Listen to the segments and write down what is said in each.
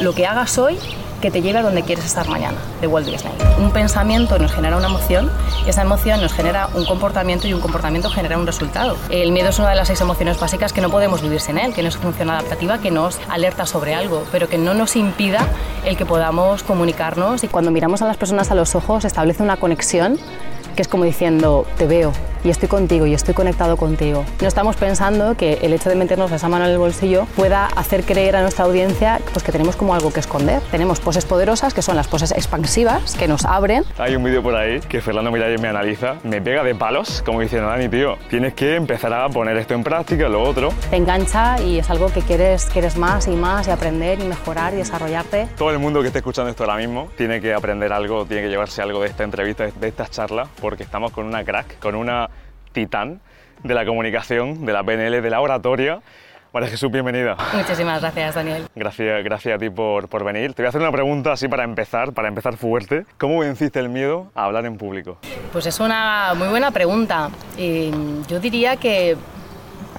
lo que hagas hoy que te lleve a donde quieres estar mañana, de Walt Disney. Un pensamiento nos genera una emoción, esa emoción nos genera un comportamiento y un comportamiento genera un resultado. El miedo es una de las seis emociones básicas que no podemos vivir sin él, que no es función adaptativa, que nos alerta sobre algo, pero que no nos impida el que podamos comunicarnos. Y cuando miramos a las personas a los ojos, establece una conexión que es como diciendo, te veo, y estoy contigo y estoy conectado contigo. No estamos pensando que el hecho de meternos esa mano en el bolsillo pueda hacer creer a nuestra audiencia pues, que tenemos como algo que esconder. Tenemos poses poderosas, que son las poses expansivas, que nos abren. Hay un vídeo por ahí que Fernando Miralles me analiza, me pega de palos, como diciendo, Dani, tío, tienes que empezar a poner esto en práctica, lo otro. Te engancha y es algo que quieres, quieres más y más y aprender y mejorar y desarrollarte. Todo el mundo que esté escuchando esto ahora mismo tiene que aprender algo, tiene que llevarse algo de esta entrevista, de estas charlas, porque estamos con una crack, con una titán de la comunicación, de la PNL, de la oratoria. María Jesús, bienvenida. Muchísimas gracias, Daniel. Gracias, gracias a ti por, por, venir. Te voy a hacer una pregunta así para empezar, para empezar fuerte. ¿Cómo venciste el miedo a hablar en público? Pues es una muy buena pregunta. yo diría que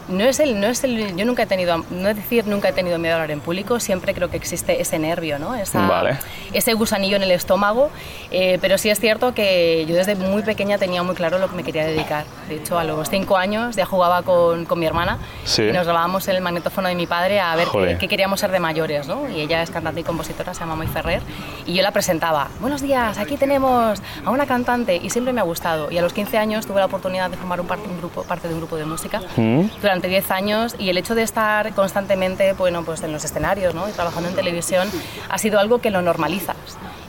no es el, no es el, yo nunca he tenido, no es decir nunca he tenido miedo a hablar en público, siempre creo que existe ese nervio, ¿no? Ese gusanillo en el estómago, eh, pero sí es cierto que yo desde muy pequeña tenía muy claro lo que me quería dedicar. De hecho, a los cinco años ya jugaba con, con mi hermana y nos grabábamos en el magnetófono de mi padre a ver qué, queríamos ser de mayores, ¿no? Y ella es cantante y compositora, se llama May Ferrer, y yo la presentaba. Buenos días, aquí tenemos a una cantante y siempre me ha gustado. Y a los 15 años tuve la oportunidad de formar un parte, un grupo, parte de un grupo de música. ¿Mm? Durante 10 años y el hecho de estar constantemente bueno, pues en los escenarios ¿no? y trabajando en televisión ha sido algo que lo normalizas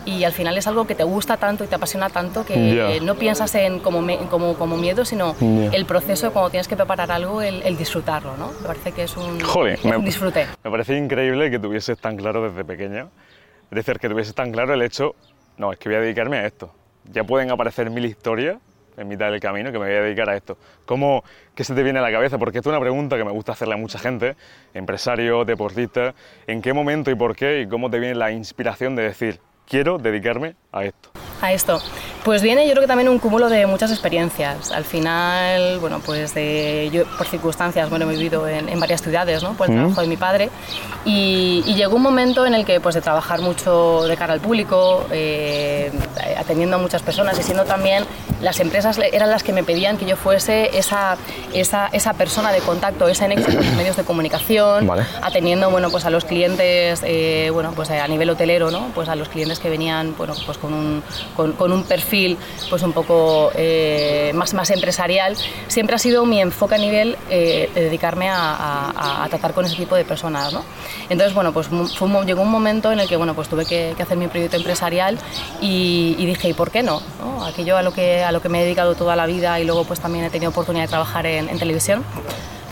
y al final es algo que te gusta tanto y te apasiona tanto que no piensas en como, como, como, miedo, sino el proceso cuando tienes que preparar algo, el, disfrutarlo, ¿no? Me parece que es un, disfrute. Me parece increíble que tuvieses tan claro desde pequeña, es decir, que tuvieses tan claro el hecho, no, es que voy a dedicarme a esto. Ya pueden aparecer mil historias en mitad del camino que me voy a dedicar a esto. ¿Cómo, ¿Qué se te viene a la cabeza? Porque esto es una pregunta que me gusta hacerle a mucha gente, empresarios, deportistas. ¿En qué momento y por qué y cómo te viene la inspiración de decir, quiero dedicarme a esto? A esto. Pues viene yo creo que también un cúmulo de muchas experiencias. Al final, bueno, pues de, yo por circunstancias, bueno, he vivido en, varias ciudades, ¿no? Por el trabajo de mi padre. Y, llegó un momento en el que, pues de trabajar mucho de cara al público, eh, atendiendo a muchas personas y siendo también las empresas eran las que me pedían que yo fuese esa, esa, esa persona de contacto, esa nexo con los medios de comunicación, atendiendo, bueno, pues a los clientes, eh, bueno, pues a nivel hotelero, ¿no? Pues a los clientes que venían, bueno, pues con un, con, con un perfil pues un poco eh, más, más empresarial, siempre ha sido mi enfoque a nivel eh, de dedicarme a, tratar con ese tipo de personas. ¿no? Entonces, bueno, pues llegó un momento en el que bueno, pues tuve que, hacer mi proyecto empresarial y, dije, ¿y por qué no? Aquello a lo, que, a lo que me he dedicado toda la vida y luego pues también he tenido oportunidad de trabajar en, televisión.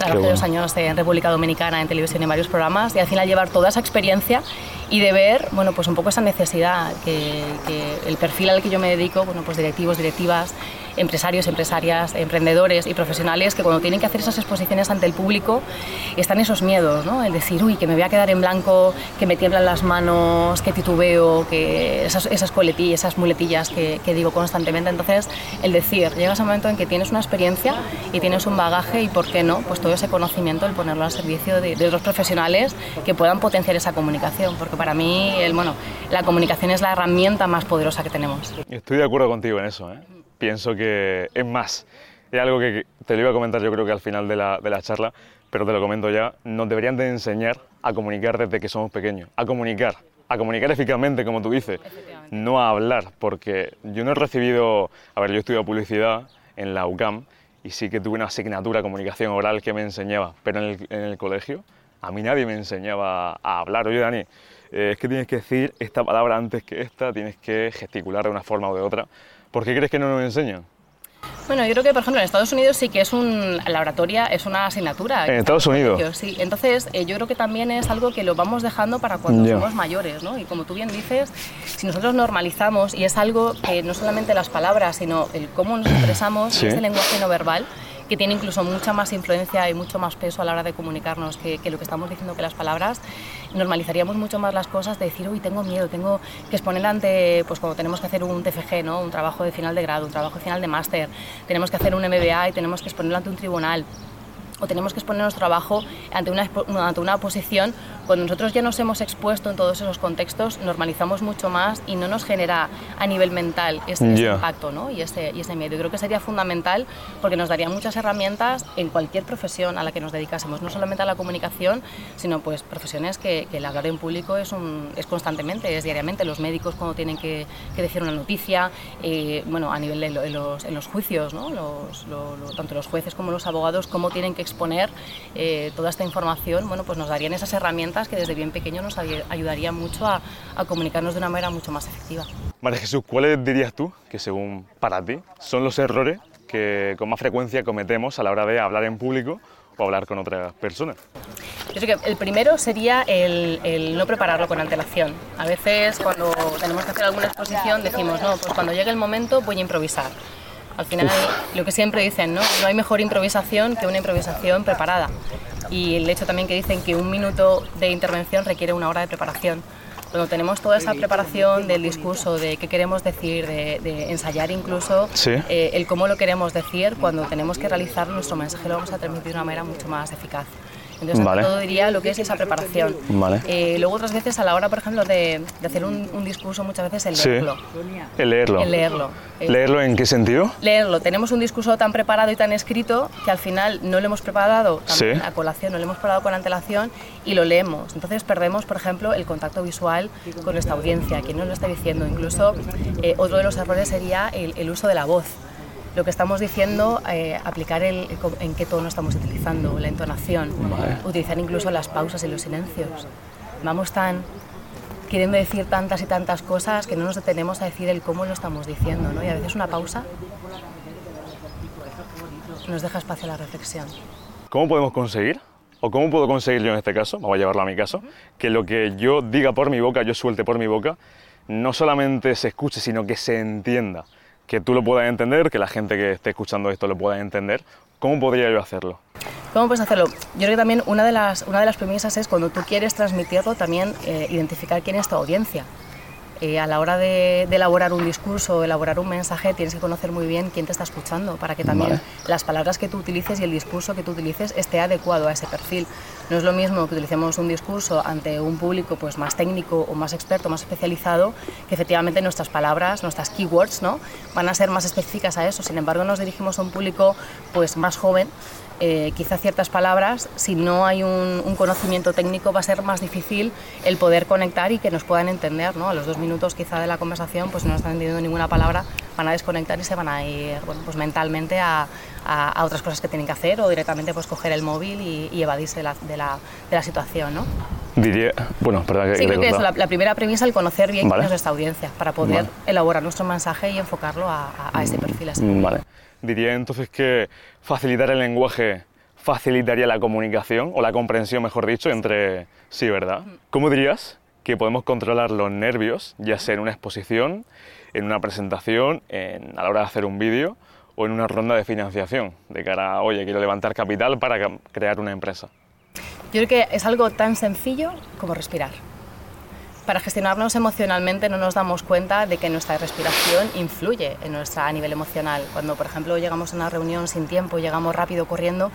Trabajé dos años en República Dominicana en televisión en varios programas y al final llevar toda esa experiencia y de ver, bueno, pues un poco esa necesidad que, que, el perfil al que yo me dedico, bueno, pues directivos, directivas, empresarios, empresarias, emprendedores y profesionales que cuando tienen que hacer esas exposiciones ante el público están esos miedos, ¿no? El decir, uy, que me voy a quedar en blanco, que me tiemblan las manos, que titubeo, que esas, esas coletillas, esas muletillas que, digo constantemente. Entonces, el decir, llega ese momento en que tienes una experiencia y tienes un bagaje y, ¿por qué no? Pues todo ese conocimiento, el ponerlo al servicio de, de otros profesionales que puedan potenciar esa comunicación, porque para mí, el, bueno, la comunicación es la herramienta más poderosa que tenemos. Estoy de acuerdo contigo en eso, ¿eh? Pienso que es más. Es algo que te lo iba a comentar yo creo que al final de la, de la charla, pero te lo comento ya, nos deberían de enseñar a comunicar desde que somos pequeños, a comunicar, a comunicar eficazmente, como tú dices, no a hablar, porque yo no he recibido, a ver, yo he estudiado publicidad en la UCAM y sí que tuve una asignatura comunicación oral que me enseñaba, pero en el, en el colegio a mí nadie me enseñaba a hablar. Oye, Dani, eh, es que tienes que decir esta palabra antes que esta, tienes que gesticular de una forma o de otra. ¿Por qué crees que no nos enseñan? Bueno, yo creo que, por ejemplo, en Estados Unidos sí que es un, la oratoria es una asignatura. En Estados Unidos. Sí, entonces eh, yo creo que también es algo que lo vamos dejando para cuando somos mayores, ¿no? Y como tú bien dices, si nosotros normalizamos, y es algo que no solamente las palabras, sino el cómo nos expresamos, sí. ese lenguaje no verbal, que tiene incluso mucha más influencia y mucho más peso a la hora de comunicarnos que, lo que estamos diciendo que las palabras, normalizaríamos mucho más las cosas de decir, uy, tengo miedo, tengo que exponer ante, pues cuando tenemos que hacer un TFG, ¿no? un trabajo de final de grado, un trabajo de final de máster, tenemos que hacer un MBA y tenemos que exponerlo ante un tribunal o tenemos que exponer nuestro trabajo ante una, ante una oposición Cuando nosotros ya nos hemos expuesto en todos esos contextos, normalizamos mucho más y no nos genera a nivel mental ese, impacto ¿no? y, ese, y ese miedo. Y creo que sería fundamental porque nos daría muchas herramientas en cualquier profesión a la que nos dedicásemos, no solamente a la comunicación, sino pues profesiones que, el hablar en público es, un, es constantemente, es diariamente. Los médicos cuando tienen que, decir una noticia, eh, bueno, a nivel de los, en los juicios, ¿no? los, tanto los jueces como los abogados, cómo tienen que exponer eh, toda esta información, bueno, pues nos darían esas herramientas que desde bien pequeño nos ayudarían mucho a, a comunicarnos de una manera mucho más efectiva. María Jesús, ¿cuáles dirías tú que según para ti son los errores que con más frecuencia cometemos a la hora de hablar en público o hablar con otras personas? Yo creo que el primero sería el, no prepararlo con antelación. A veces cuando tenemos que hacer alguna exposición decimos, no, pues cuando llegue el momento voy a improvisar. Al final, lo que siempre dicen, ¿no? No hay mejor improvisación que una improvisación preparada. Y el hecho también que dicen que un minuto de intervención requiere una hora de preparación cuando tenemos toda esa preparación del discurso, de qué queremos decir, de, ensayar incluso eh, el cómo lo queremos decir, cuando tenemos que realizar nuestro mensaje lo vamos a transmitir de una manera mucho más eficaz. Entonces, todo diría lo que es esa preparación. Eh, luego, otras veces, a la hora, por ejemplo, de, hacer un, discurso, muchas veces el leerlo. El leerlo. El leerlo. ¿Leerlo en qué sentido? Leerlo. Tenemos un discurso tan preparado y tan escrito que al final no lo hemos preparado a colación, no lo hemos preparado con antelación y lo leemos. Entonces perdemos, por ejemplo, el contacto visual con nuestra audiencia, quien nos lo está diciendo. Incluso eh, otro de los errores sería el uso de la voz lo que estamos diciendo, eh, aplicar el, en qué tono estamos utilizando, la entonación, utilizar incluso las pausas y los silencios. Vamos tan queriendo decir tantas y tantas cosas que no nos detenemos a decir el cómo lo estamos diciendo, ¿no? Y a veces una pausa nos deja espacio a la reflexión. ¿Cómo podemos conseguir, o cómo puedo conseguir yo en este caso, vamos a llevarlo a mi caso, que lo que yo diga por mi boca, yo suelte por mi boca, no solamente se escuche, sino que se entienda? Que tú lo puedas entender, que la gente que esté escuchando esto lo pueda entender. ¿Cómo podría yo hacerlo? ¿Cómo puedes hacerlo? Yo creo que también una de las, una de las premisas es cuando tú quieres transmitirlo, también eh, identificar quién es tu audiencia. Eh, a la hora de, elaborar un discurso, elaborar un mensaje, tienes que conocer muy bien quién te está escuchando para que también las palabras que tú utilices y el discurso que tú utilices esté adecuado a ese perfil. No es lo mismo que utilicemos un discurso ante un público pues, más técnico o más experto, más especializado, que efectivamente nuestras palabras, nuestras keywords, ¿no? van a ser más específicas a eso. Sin embargo, nos dirigimos a un público pues, más joven eh, quizá ciertas palabras, si no hay un, conocimiento técnico, va a ser más difícil el poder conectar y que nos puedan entender. ¿no? A los dos minutos quizá de la conversación, pues no están entendiendo ninguna palabra, van a desconectar y se van a ir bueno, pues mentalmente a, a, otras cosas que tienen que hacer o directamente pues coger el móvil y, evadirse de la, de, la, de la, situación. ¿no? Diría, bueno, perdón, que sí, creo que es la, primera premisa el conocer bien quién es nuestra audiencia para poder elaborar nuestro mensaje y enfocarlo a, a ese perfil. Vale. Diría entonces que facilitar el lenguaje facilitaría la comunicación o la comprensión, mejor dicho, entre sí, ¿verdad? ¿Cómo dirías que podemos controlar los nervios, ya sea en una exposición, en una presentación, en, a la hora de hacer un vídeo o en una ronda de financiación, de cara a, oye, quiero levantar capital para crear una empresa? Yo creo que es algo tan sencillo como respirar para gestionarnos emocionalmente no nos damos cuenta de que nuestra respiración influye en nuestra, a nivel emocional. Cuando, por ejemplo, llegamos a una reunión sin tiempo, llegamos rápido corriendo,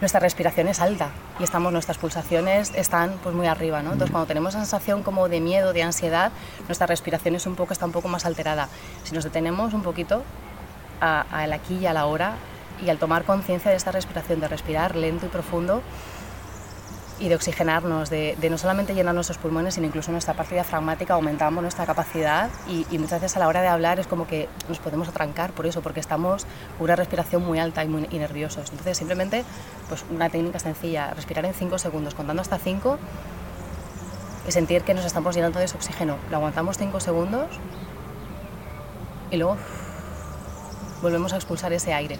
nuestra respiración es alta y estamos, nuestras pulsaciones están pues, muy arriba. ¿no? Entonces, cuando tenemos sensación como de miedo, de ansiedad, nuestra respiración es un poco, está un poco más alterada. Si nos detenemos un poquito al aquí y a la hora y al tomar conciencia de esta respiración, de respirar lento y profundo, y de oxigenarnos, de, no solamente llenar nuestros pulmones, sino incluso nuestra parte diafragmática, aumentamos nuestra capacidad y, muchas veces a la hora de hablar es como que nos podemos atrancar por eso, porque estamos con una respiración muy alta y muy nerviosos. Entonces simplemente pues una técnica sencilla, respirar en 5 segundos, contando hasta 5 y sentir que nos estamos llenando de ese oxígeno. Lo aguantamos 5 segundos y luego volvemos a expulsar ese aire.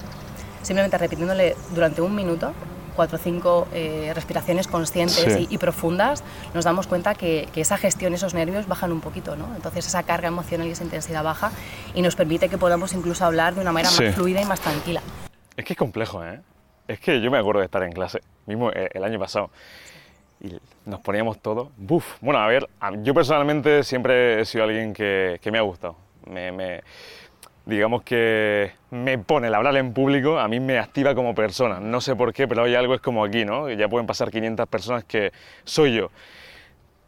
Simplemente repitiéndole durante un minuto cuatro o cinco eh, respiraciones conscientes y, profundas, nos damos cuenta que, esa gestión, esos nervios bajan un poquito, ¿no? Entonces esa carga emocional y esa intensidad baja y nos permite que podamos incluso hablar de una manera más fluida y más tranquila. Es que es complejo, ¿eh? Es que yo me acuerdo de estar en clase, mismo eh, el año pasado, y nos poníamos todo. Buf. Bueno, a ver, yo personalmente siempre he sido alguien que, que me ha gustado. Me, me, digamos que me pone el hablar en público, a mí me activa como persona. No sé por qué, pero hay algo es como aquí, ¿no? Ya pueden pasar 500 personas que soy yo.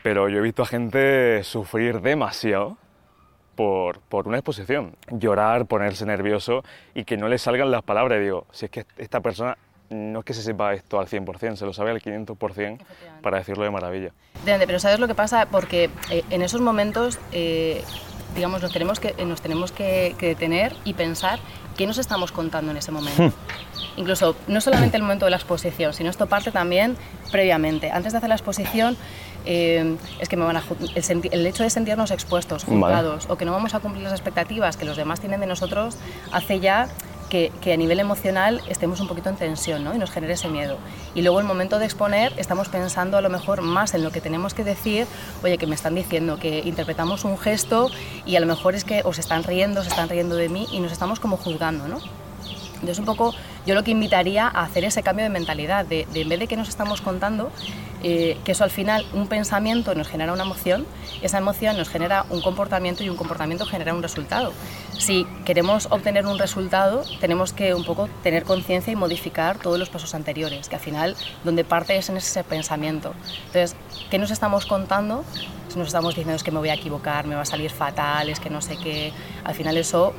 pero yo he visto a gente sufrir demasiado por, por, una exposición. Llorar, ponerse nervioso y que no le salgan las palabras. Y digo, si es que esta persona no es que se sepa esto al 100%, se lo sabe al 500% para decirlo de maravilla. Pero ¿sabes lo que pasa? Porque eh, en esos momentos, eh, digamos, nos tenemos, que, nos tenemos que, que, detener y pensar qué nos estamos contando en ese momento. Hmm. Incluso, no solamente el momento de la exposición, sino esto parte también previamente. Antes de hacer la exposición, eh, es que me van a, el, hecho de sentirnos expuestos, juzgados, o que no vamos a cumplir las expectativas que los demás tienen de nosotros, hace ya que, a nivel emocional estemos un poquito en tensión ¿no? y nos genere ese miedo. Y luego el momento de exponer estamos pensando a lo mejor más en lo que tenemos que decir, oye, que me están diciendo que interpretamos un gesto y a lo mejor es que os están riendo, se están riendo de mí y nos estamos como juzgando, ¿no? Entonces un poco yo lo que invitaría a hacer ese cambio de mentalidad, de, en vez de que nos estamos contando, eh, que eso al final un pensamiento nos genera una emoción, esa emoción nos genera un comportamiento y un comportamiento genera un resultado. Si queremos obtener un resultado, tenemos que un poco tener conciencia y modificar todos los pasos anteriores, que al final donde parte es en ese pensamiento. Entonces, ¿qué nos estamos contando? Si nos estamos diciendo es que me voy a equivocar, me va a salir fatal, es que no sé qué, al final eso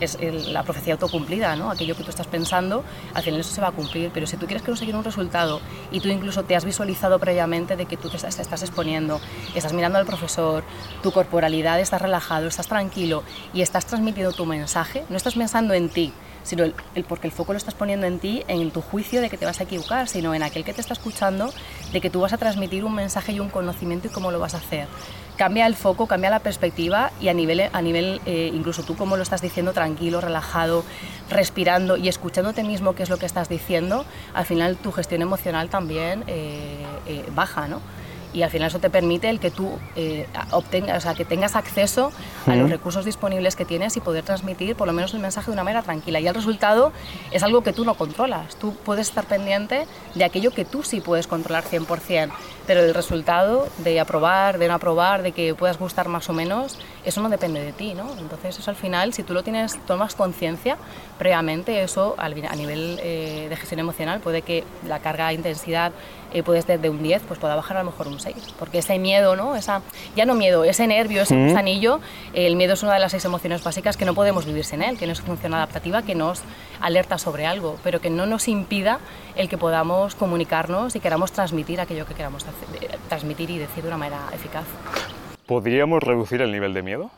es la profecía autocumplida, ¿no? Aquello que tú estás pensando, al final eso se va a cumplir, pero si tú quieres conseguir un resultado y tú incluso te has visualizado previamente de que tú te estás, exponiendo, estás mirando al profesor, tu corporalidad, estás relajado, estás tranquilo y estás transmitiendo tu mensaje, no estás pensando en ti, sino el, porque el foco lo estás poniendo en ti, en tu juicio de que te vas a equivocar, sino en aquel que te está escuchando, de que tú vas a transmitir un mensaje y un conocimiento y cómo lo vas a hacer. Cambia el foco, cambia la perspectiva y a nivel, a nivel eh, incluso tú como lo estás diciendo, tranquilo, relajado, respirando y escuchándote mismo qué es lo que estás diciendo, al final tu gestión emocional también eh, eh, baja, ¿no? y al final eso te permite el que tú obtengas, o sea, que tengas acceso a los recursos disponibles que tienes y poder transmitir por lo menos el mensaje de una manera tranquila. Y el resultado es algo que tú no controlas. Tú puedes estar pendiente de aquello que tú sí puedes controlar 100%, pero el resultado de aprobar, de no aprobar, de que puedas gustar más o menos, eso no depende de ti, ¿no? Entonces eso al final, si tú lo tienes, tomas conciencia previamente, eso a nivel eh, de gestión emocional puede que la carga de intensidad eh, puede ser de un 10, pues pueda bajar a lo mejor un 6, porque ese miedo, ¿no? Esa, ya no miedo, ese nervio, ese gusanillo, el miedo es una de las seis emociones básicas que no podemos vivir sin él, que no es función adaptativa, que nos alerta sobre algo, pero que no nos impida el que podamos comunicarnos y queramos transmitir aquello que queramos transmitir y decir de una manera eficaz. ¿Podríamos reducir el nivel de miedo?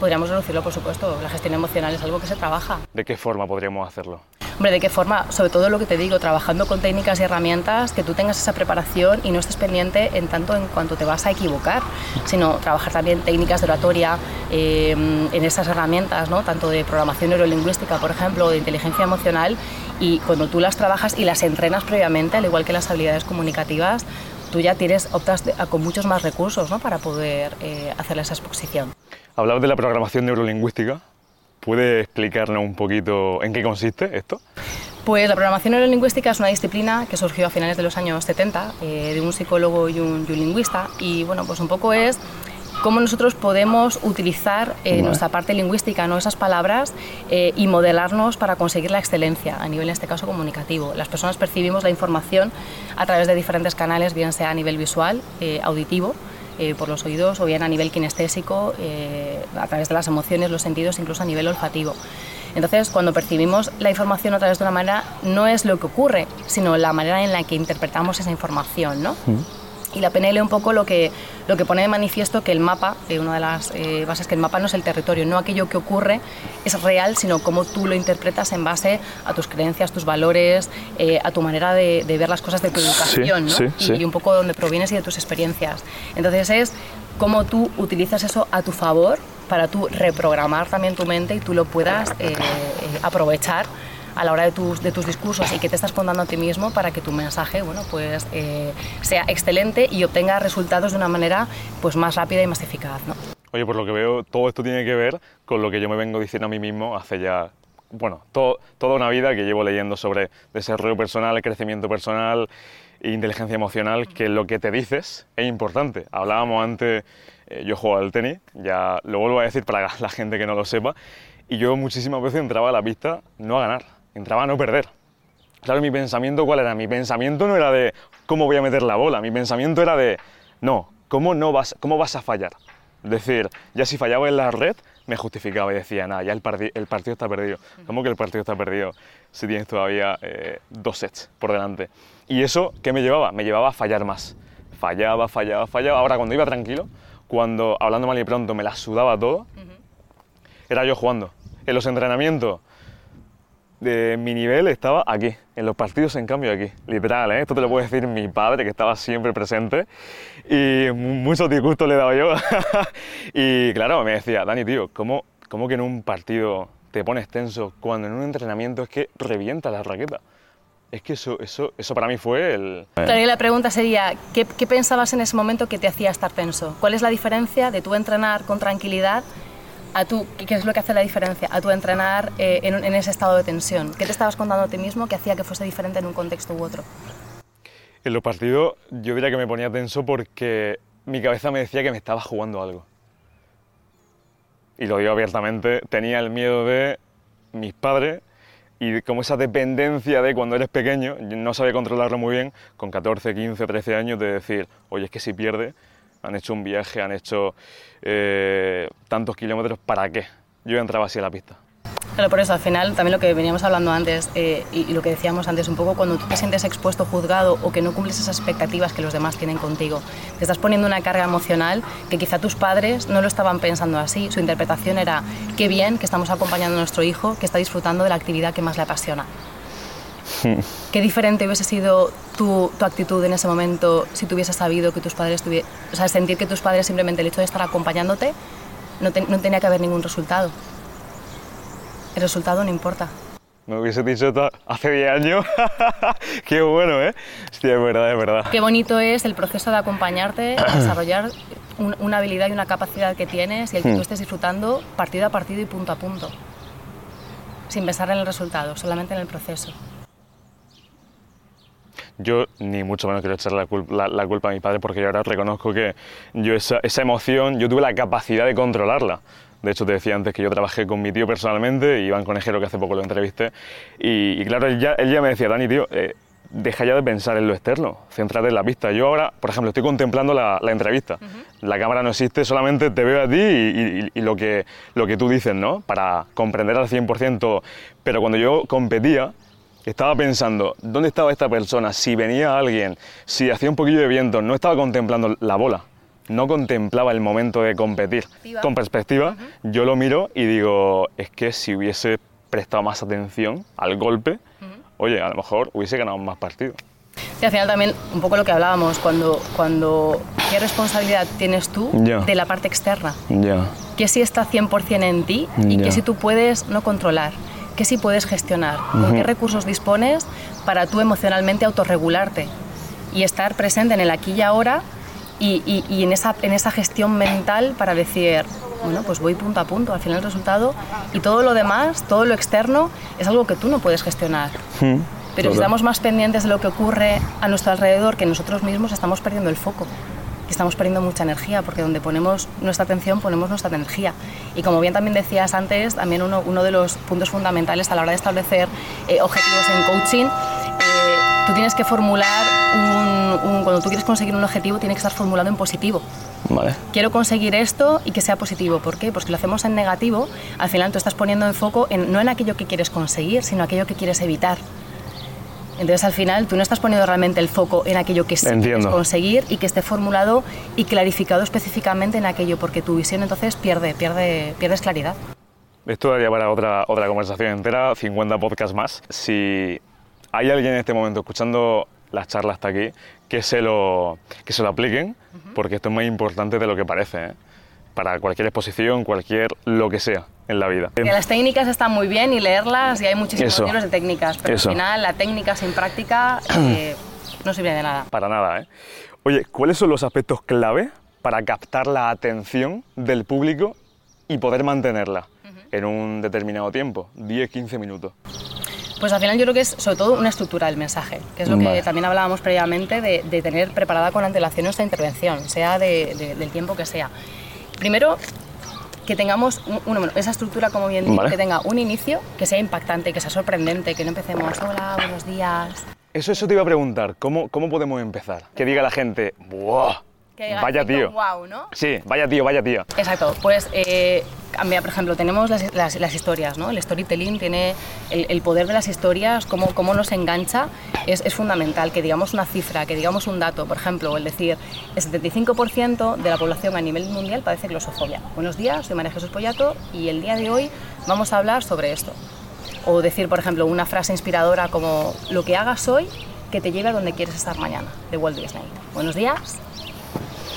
Podríamos reducirlo, por supuesto. La gestión emocional es algo que se trabaja. ¿De qué forma podríamos hacerlo? Hombre, ¿de qué forma? Sobre todo lo que te digo, trabajando con técnicas y herramientas, que tú tengas esa preparación y no estés pendiente en tanto en cuanto te vas a equivocar, sino trabajar también técnicas de oratoria em, en esas herramientas, ¿no? tanto de programación neurolingüística, por ejemplo, o de inteligencia emocional, y cuando tú las trabajas y las entrenas previamente, al igual que las habilidades comunicativas, tú ya tienes, optas con muchos más recursos ¿no? para poder eh, hacer esa exposición. Hablabas de la programación neurolingüística. ¿Puede explicarnos un poquito en qué consiste esto? Pues la programación neurolingüística es una disciplina que surgió a finales de los años 70 eh, de un psicólogo y un, lingüista y bueno, pues un poco es cómo nosotros podemos utilizar eh, nuestra parte lingüística, ¿no? esas palabras, eh, y modelarnos para conseguir la excelencia a nivel, en este caso, comunicativo. Las personas percibimos la información a través de diferentes canales, bien sea a nivel visual, auditivo, eh, por los oídos o bien a nivel kinestésico, eh, a través de las emociones, los sentidos, incluso a nivel olfativo. Entonces, cuando percibimos la información a través de una manera, no es lo que ocurre, sino la manera en la que interpretamos esa información, ¿no? Y la PNL un poco lo que, lo que pone de manifiesto que el mapa, eh, una de las eh, bases que el mapa no es el territorio, no aquello que ocurre es real, sino cómo tú lo interpretas en base a tus creencias, tus valores, eh, a tu manera de, ver las cosas de tu educación ¿no? y, un poco de dónde provienes y de tus experiencias. Entonces es cómo tú utilizas eso a tu favor para tú reprogramar también tu mente y tú lo puedas aprovechar a la hora de tus, de tus discursos y que te estás contando a ti mismo para que tu mensaje bueno, pues, eh, sea excelente y obtenga resultados de una manera pues, más rápida y más eficaz. ¿no? Oye, por lo que veo, todo esto tiene que ver con lo que yo me vengo diciendo a mí mismo hace ya bueno, toda una vida que llevo leyendo sobre desarrollo personal, crecimiento personal e inteligencia emocional, que lo que te dices es importante. Hablábamos antes, eh, yo juego al tenis, ya lo vuelvo a decir para la gente que no lo sepa, y yo muchísimas veces entraba a la pista no a ganar, entraba a no perder. Claro, mi pensamiento, ¿cuál era? Mi pensamiento no era de cómo voy a meter la bola, mi pensamiento era de, no, ¿cómo, no vas, ¿cómo vas a fallar? Es decir, ya si fallaba en la red, me justificaba y decía, nada, ya el, el partido está perdido. ¿Cómo que el partido está perdido si tienes todavía eh, dos sets por delante? Y eso, ¿qué me llevaba? Me llevaba a fallar más. Fallaba, fallaba, fallaba. Ahora, cuando iba tranquilo, cuando hablando mal y pronto me la sudaba todo, era yo jugando. En los entrenamientos, de mi nivel estaba aquí, en los partidos en cambio aquí, literal, ¿eh? esto te lo puede decir mi padre que estaba siempre presente y mucho disgusto le dado yo. y claro, me decía, Dani, tío, ¿cómo, ¿cómo que en un partido te pones tenso cuando en un entrenamiento es que revienta la raqueta? Es que eso, eso, eso para mí fue el... Claro, la pregunta sería, ¿qué, ¿qué pensabas en ese momento que te hacía estar tenso? ¿Cuál es la diferencia de tú entrenar con tranquilidad a tú, ¿qué es lo que hace la diferencia? A tu entrenar eh, en, ese estado de tensión. ¿Qué te estabas contando a ti mismo que hacía que fuese diferente en un contexto u otro? En los partidos yo diría que me ponía tenso porque mi cabeza me decía que me estaba jugando algo. Y lo digo abiertamente, tenía el miedo de mis padres y como esa dependencia de cuando eres pequeño, no sabía controlarlo muy bien, con 14, 15, 13 años, de decir, oye, es que si pierde, han hecho un viaje, han hecho eh, tantos kilómetros, ¿para qué? Yo entraba así a la pista. Claro, por eso al final también lo que veníamos hablando antes eh, y, lo que decíamos antes un poco, cuando tú te sientes expuesto, juzgado o que no cumples esas expectativas que los demás tienen contigo, te estás poniendo una carga emocional que quizá tus padres no lo estaban pensando así, su interpretación era qué bien que estamos acompañando a nuestro hijo que está disfrutando de la actividad que más le apasiona. ¿Qué diferente hubiese sido tu, tu, actitud en ese momento si tú hubieses sabido que tus padres tuviesen... O sea, sentir que tus padres simplemente el hecho de estar acompañándote no, no tenía que haber ningún resultado. El resultado no importa. Me hubiese dicho hace 10 años. Qué bueno, ¿eh? Sí, es verdad, es verdad. Qué bonito es el proceso de acompañarte, desarrollar una habilidad y una capacidad que tienes y el que tú hmm. estés disfrutando partido a partido y punto a punto. Sin pensar en el resultado, solamente en el proceso yo ni mucho menos quiero echarle la culpa, a mi padre porque yo ahora reconozco que yo esa, emoción, yo tuve la capacidad de controlarla. De hecho, te decía antes que yo trabajé con mi tío personalmente, Iván Conejero, que hace poco lo entrevisté, y, claro, él ya, me decía, Dani, tío, eh, deja ya de pensar en lo externo, céntrate en la pista. Yo ahora, por ejemplo, estoy contemplando la, entrevista. La cámara no existe, solamente te veo a ti y, y, lo, que, lo que tú dices, ¿no? Para comprender al 100% todo. Pero cuando yo competía, estaba pensando, ¿dónde estaba esta persona? Si venía alguien, si hacía un poquillo de viento, no estaba contemplando la bola, no contemplaba el momento de competir. Con perspectiva, yo lo miro y digo, es que si hubiese prestado más atención al golpe, oye, a lo mejor hubiese ganado más partidos. Y al final también un poco lo que hablábamos, cuando, cuando ¿qué responsabilidad tienes tú de la parte externa? Ya. Que si está 100% en ti y que si tú puedes no controlar qué sí puedes gestionar, con qué recursos dispones para tú emocionalmente autorregularte y estar presente en el aquí y ahora y, y, en, esa, en esa gestión mental para decir, bueno, pues voy punto a punto, al final el resultado y todo lo demás, todo lo externo, es algo que tú no puedes gestionar. Pero si estamos más pendientes de lo que ocurre a nuestro alrededor que nosotros mismos, estamos perdiendo el foco estamos perdiendo mucha energía, porque donde ponemos nuestra atención ponemos nuestra energía. Y como bien también decías antes, también uno, uno de los puntos fundamentales a la hora de establecer eh, objetivos en coaching, eh, tú tienes que formular un, cuando tú quieres conseguir un objetivo, tiene que estar formulado en positivo. Vale. Quiero conseguir esto y que sea positivo. ¿Por qué? Pues que lo hacemos en negativo, al final tú estás poniendo en foco en, no en aquello que quieres conseguir, sino aquello que quieres evitar. Entonces al final tú no estás poniendo realmente el foco en aquello que sí quieres conseguir y que esté formulado y clarificado específicamente en aquello, porque tu visión entonces pierde, pierde, pierdes claridad. Esto daría para otra, otra conversación entera, 50 podcasts más. Si hay alguien en este momento escuchando las charlas hasta aquí, que se lo, que se lo apliquen, porque esto es más importante de lo que parece, ¿eh? Para cualquier exposición, cualquier lo que sea en la vida. las técnicas están muy bien y leerlas y hay muchísimos libros de técnicas, pero al final la técnica sin práctica eh, no sirve de nada. Para nada, ¿eh? Oye, ¿cuáles son los aspectos clave para captar la atención del público y poder mantenerla en un determinado tiempo, 10-15 minutos? Pues al final yo creo que es sobre todo una estructura del mensaje, que es lo que también hablábamos previamente de, tener preparada con antelación nuestra intervención, sea del tiempo que sea. Primero, que tengamos esa estructura, como bien digo, que tenga un inicio, que sea impactante, que sea sorprendente, que no empecemos, hola, buenos días. Eso, eso te iba a preguntar, ¿cómo, cómo podemos empezar? Que diga la gente, ¡buah! Vaya tío. Wow, ¿no? Sí, vaya tío, vaya tía. Exacto, pues eh, por ejemplo, tenemos las, las, historias, ¿no? El storytelling tiene el, poder de las historias, cómo, cómo nos engancha, es, es, fundamental. Que digamos una cifra, que digamos un dato, por ejemplo, el decir, el 75% de la población a nivel mundial padece glosofobia. Buenos días, soy María Jesús Pollato y el día de hoy vamos a hablar sobre esto. O decir, por ejemplo, una frase inspiradora como, lo que hagas hoy, que te lleve a donde quieres estar mañana, de Walt Disney. Buenos días,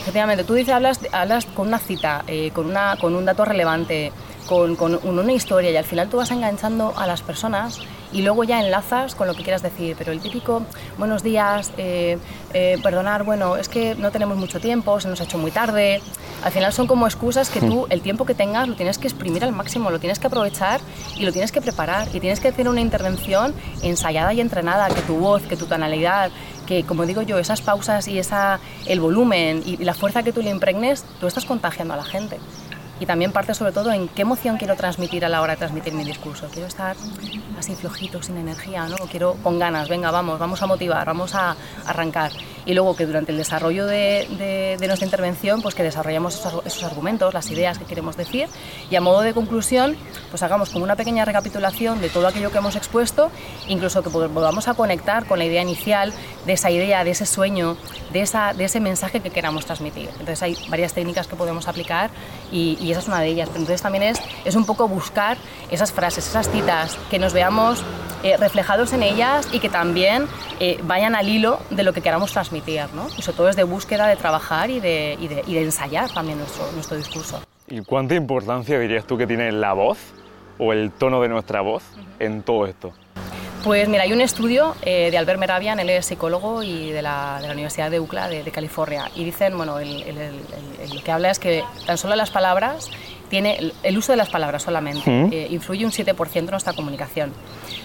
Efectivamente, tú dices, hablas, hablas con una cita, eh, con, una, con un dato relevante, con, con, una historia y al final tú vas enganchando a las personas y luego ya enlazas con lo que quieras decir. Pero el típico, buenos días, eh, eh, perdonar, bueno, es que no tenemos mucho tiempo, se nos ha hecho muy tarde. Al final son como excusas que tú, el tiempo que tengas, lo tienes que exprimir al máximo, lo tienes que aprovechar y lo tienes que preparar. Y tienes que hacer una intervención ensayada y entrenada, que tu voz, que tu tonalidad, que, como digo yo, esas pausas y esa, el volumen y la fuerza que tú le impregnes, tú estás contagiando a la gente. Y también parte sobre todo en qué emoción quiero transmitir a la hora de transmitir mi discurso. Quiero estar así flojito, sin energía, ¿no? Quiero con ganas, venga, vamos, vamos a motivar, vamos a arrancar y luego que durante el desarrollo de, de, nuestra intervención pues que desarrollamos esos, argumentos, las ideas que queremos decir y a modo de conclusión pues hagamos como una pequeña recapitulación de todo aquello que hemos expuesto, incluso que volvamos a conectar con la idea inicial de esa idea, de ese sueño, de, esa, de ese mensaje que queramos transmitir. Entonces hay varias técnicas que podemos aplicar y, y esa es una de ellas. Pero entonces también es, es un poco buscar esas frases, esas citas, que nos veamos eh, reflejados en ellas y que también eh, vayan al hilo de lo que queramos transmitir. ¿no? Y sobre todo es de búsqueda, de trabajar y de, y de, y de ensayar también nuestro, nuestro discurso. ¿Y cuánta importancia dirías tú que tiene la voz o el tono de nuestra voz en todo esto? Pues mira, hay un estudio eh, de Albert Meravian, él es psicólogo y de la, de la Universidad de UCLA de, de, California, y dicen, bueno, el, el, el, el, que habla es que tan solo las palabras tiene el uso de las palabras solamente eh, influye un 7% en nuestra comunicación.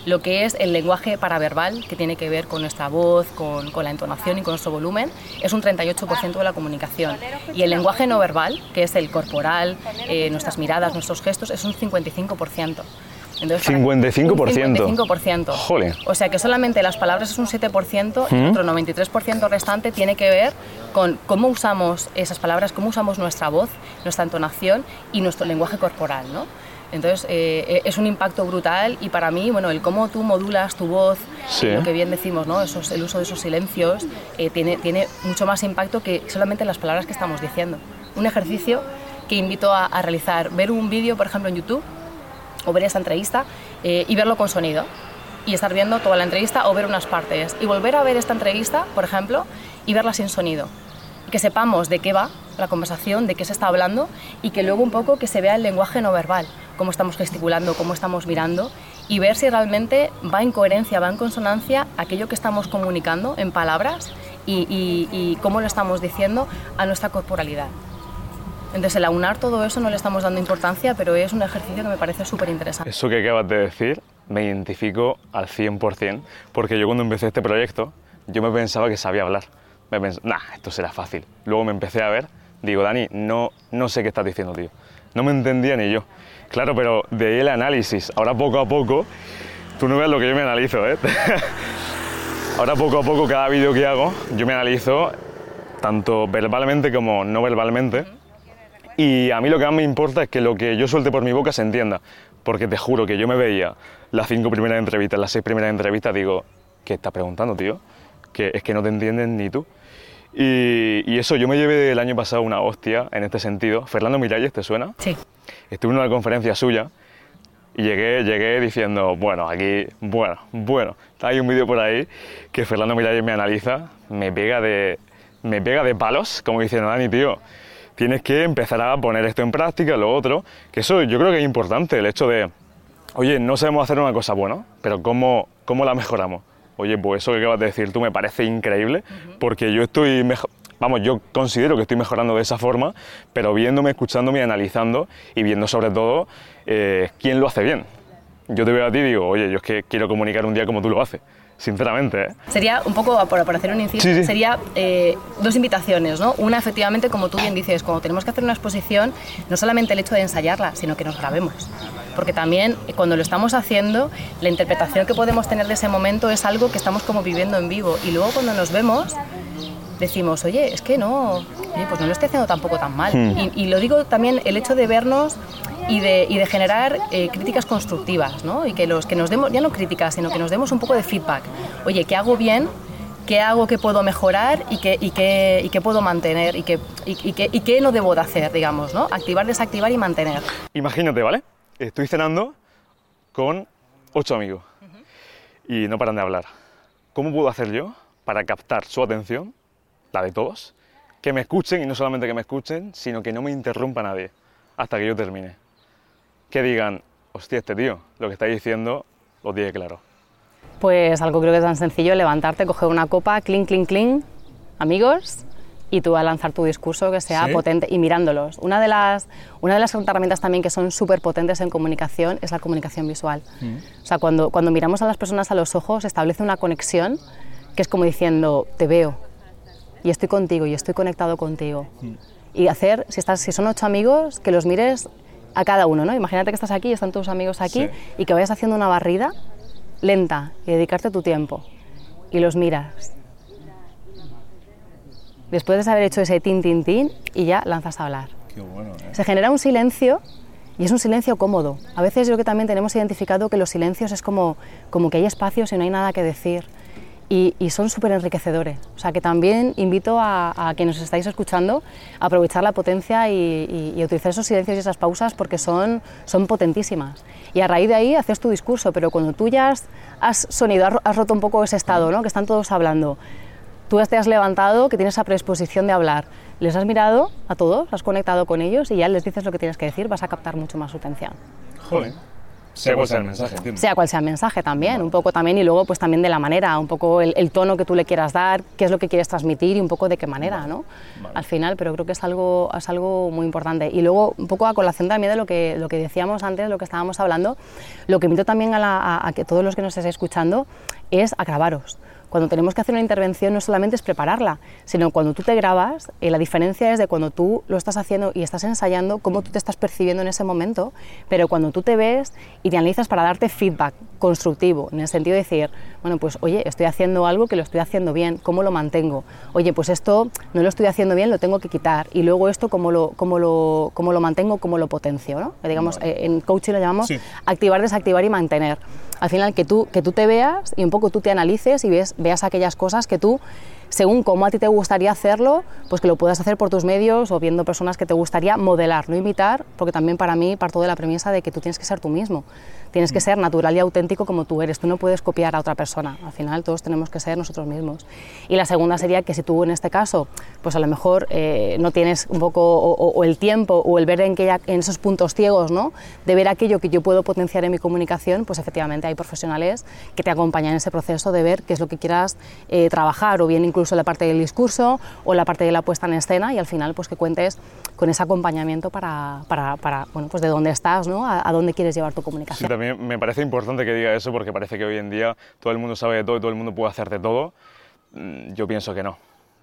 Lo que es el lenguaje paraverbal, que tiene que ver con nuestra voz, con, con la entonación y con nuestro volumen, es un 38% de la comunicación. Y el lenguaje no verbal, que es el corporal, eh, nuestras miradas, nuestros gestos, es un 55%. 55%. 55%. O sea que solamente las palabras es un 7% y otro 93% restante tiene que ver con cómo usamos esas palabras, cómo usamos nuestra voz, nuestra entonación y nuestro lenguaje corporal, ¿no? Entonces eh, es un impacto brutal y para mí, bueno, el cómo tú modulas tu voz, lo que bien decimos, ¿no? Esos, el uso de esos silencios eh, tiene, tiene mucho más impacto que solamente las palabras que estamos diciendo. Un ejercicio que invito a, a realizar, ver un vídeo, por ejemplo, en YouTube o ver esta entrevista eh, y verlo con sonido y estar viendo toda la entrevista o ver unas partes y volver a ver esta entrevista, por ejemplo, y verla sin sonido. Que sepamos de qué va la conversación, de qué se está hablando y que luego un poco que se vea el lenguaje no verbal, cómo estamos gesticulando, cómo estamos mirando y ver si realmente va en coherencia, va en consonancia aquello que estamos comunicando en palabras y, y cómo lo estamos diciendo a nuestra corporalidad. Entonces, el aunar todo eso no le estamos dando importancia, pero es un ejercicio que me parece súper interesante. Eso que acabas de decir me identifico al 100%, porque yo cuando empecé este proyecto, yo me pensaba que sabía hablar. Me pensaba, nah, esto será fácil. Luego me empecé a ver, digo, Dani, no, no sé qué estás diciendo, tío. No me entendía ni yo. Claro, pero de ahí el análisis. Ahora poco a poco, tú no ves lo que yo me analizo, ¿eh? Ahora poco a poco, cada vídeo que hago, yo me analizo tanto verbalmente como no verbalmente y a mí lo que más me importa es que lo que yo suelte por mi boca se entienda. Porque te juro que yo me veía las cinco primeras entrevistas, las seis primeras entrevistas, digo, ¿qué estás preguntando, tío? Que es que no te entienden ni tú. Y, eso, yo me llevé el año pasado una hostia en este sentido. Fernando Miralles, ¿te suena? Sí. Estuve en una conferencia suya y llegué, llegué diciendo, bueno, aquí, bueno, bueno. Hay un vídeo por ahí que Fernando Miralles me analiza, me pega de, me pega de palos, como diciendo, Dani, tío, tienes que empezar a poner esto en práctica, lo otro, que eso yo creo que es importante, el hecho de, oye, no sabemos hacer una cosa buena, pero ¿cómo, cómo la mejoramos? Oye, pues eso que acabas de decir tú me parece increíble, porque yo estoy mejor, vamos, yo considero que estoy mejorando de esa forma, pero viéndome, escuchándome, analizando y viendo sobre todo eh, quién lo hace bien. Yo te veo a ti y digo, oye, yo es que quiero comunicar un día como tú lo haces sinceramente. ¿eh? Sería un poco, por, hacer un inciso, sería eh, dos invitaciones, ¿no? Una, efectivamente, como tú bien dices, cuando tenemos que hacer una exposición, no solamente el hecho de ensayarla, sino que nos grabemos. Porque también cuando lo estamos haciendo, la interpretación que podemos tener de ese momento es algo que estamos como viviendo en vivo. Y luego cuando nos vemos, decimos, oye, es que no, pues no lo estoy haciendo tampoco tan mal. Hmm. Y, lo digo también el hecho de vernos y de, y de generar eh, críticas constructivas, ¿no? Y que, los, que nos demos, ya no críticas, sino que nos demos un poco de feedback. Oye, ¿qué hago bien? ¿Qué hago que puedo mejorar y qué, y qué, y qué puedo mantener? Y qué, y, qué, y qué no debo de hacer, digamos, ¿no? Activar, desactivar y mantener. Imagínate, ¿vale? Estoy cenando con ocho amigos y no paran de hablar. ¿Cómo puedo hacer yo para captar su atención la de todos, que me escuchen y no solamente que me escuchen, sino que no me interrumpa nadie hasta que yo termine. Que digan, hostia, este tío, lo que está diciendo lo tiene claro. Pues algo creo que es tan sencillo, levantarte, coger una copa, clink, clink, clink, amigos, y tú a lanzar tu discurso que sea potente y mirándolos. Una de las, una de las herramientas también que son súper potentes en comunicación es la comunicación visual. Mm. O sea, cuando, cuando miramos a las personas a los ojos, establece una conexión que es como diciendo, te veo, y estoy contigo y estoy conectado contigo. Mm. Y hacer, si, estás, si son ocho amigos, que los mires a cada uno, ¿no? Imagínate que estás aquí y están tus amigos aquí y que vayas haciendo una barrida lenta y dedicarte tu tiempo y los miras. Después de haber hecho ese tin, tin, tin y ya lanzas a hablar. Qué bueno, ¿eh? Se genera un silencio y es un silencio cómodo. A veces yo creo que también tenemos identificado que los silencios es como, como que hay espacios y no hay nada que decir y, son súper enriquecedores. O sea que también invito a, a, quienes estáis escuchando a aprovechar la potencia y, y, utilizar esos silencios y esas pausas porque son, son potentísimas. Y a raíz de ahí haces tu discurso, pero cuando tú ya has, sonido, has, roto un poco ese estado, ¿no? que están todos hablando, tú te has levantado, que tienes esa predisposición de hablar, les has mirado a todos, has conectado con ellos y ya les dices lo que tienes que decir, vas a captar mucho más su atención. Joder. Sea cual sea el mensaje, Sea cual sea el mensaje también, un poco también y luego pues también de la manera, un poco el, tono que tú le quieras dar, qué es lo que quieres transmitir y un poco de qué manera, ¿no? Al final, pero creo que es algo, es algo muy importante. Y luego un poco a colación también de lo que, lo que decíamos antes, lo que estábamos hablando, lo que invito también a, a que todos los que nos estéis escuchando es a grabaros cuando tenemos que hacer una intervención no solamente es prepararla, sino cuando tú te grabas, eh, la diferencia es de cuando tú lo estás haciendo y estás ensayando, cómo tú te estás percibiendo en ese momento, pero cuando tú te ves y te analizas para darte feedback constructivo, en el sentido de decir, bueno, pues oye, estoy haciendo algo que lo estoy haciendo bien, ¿cómo lo mantengo? Oye, pues esto no lo estoy haciendo bien, lo tengo que quitar, y luego esto, ¿cómo lo, cómo lo, cómo lo mantengo, cómo lo potencio? ¿no? Digamos, eh, en coaching lo llamamos activar, desactivar y mantener. Al final, que tú, que tú te veas y un poco tú te analices y ves veas aquellas cosas que tú según cómo a ti te gustaría hacerlo, pues que lo puedas hacer por tus medios o viendo personas que te gustaría modelar, no imitar, porque también para mí parto de la premisa de que tú tienes que ser tú mismo, tienes que mm. ser natural y auténtico como tú eres, tú no puedes copiar a otra persona, al final todos tenemos que ser nosotros mismos. Y la segunda sería que si tú en este caso, pues a lo mejor eh, no tienes un poco o, el tiempo o el ver en, que en esos puntos ciegos, ¿no? de ver aquello que yo puedo potenciar en mi comunicación, pues efectivamente hay profesionales que te acompañan en ese proceso de ver qué es lo que quieras eh, trabajar o bien incluso la parte del discurso o la parte de la puesta en escena y al final pues que cuentes con ese acompañamiento para, para, para bueno, pues de dónde estás, ¿no? A, dónde quieres llevar tu comunicación. Sí, me parece importante que diga eso porque parece que hoy en día todo el mundo sabe de todo y todo el mundo puede hacer de todo. Mm, yo pienso que no.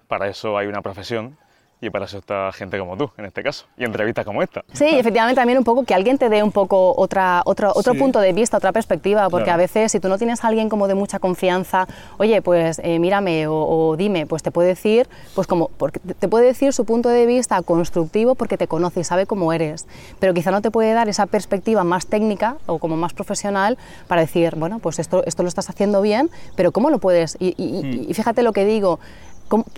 Para eso hay una profesión y para eso está gente como tú, en este caso, y entrevistas como esta. Sí, efectivamente también un poco que alguien te dé un poco otra, otro, otro punto de vista, otra perspectiva, porque a veces si tú no tienes a alguien como de mucha confianza, oye, pues eh, mírame o, dime, pues te puede decir, pues como, porque te puede decir su punto de vista constructivo porque te conoce y sabe cómo eres, pero quizá no te puede dar esa perspectiva más técnica o como más profesional para decir, bueno, pues esto, esto lo estás haciendo bien, pero ¿cómo lo puedes? Y, y hmm. fíjate lo que digo,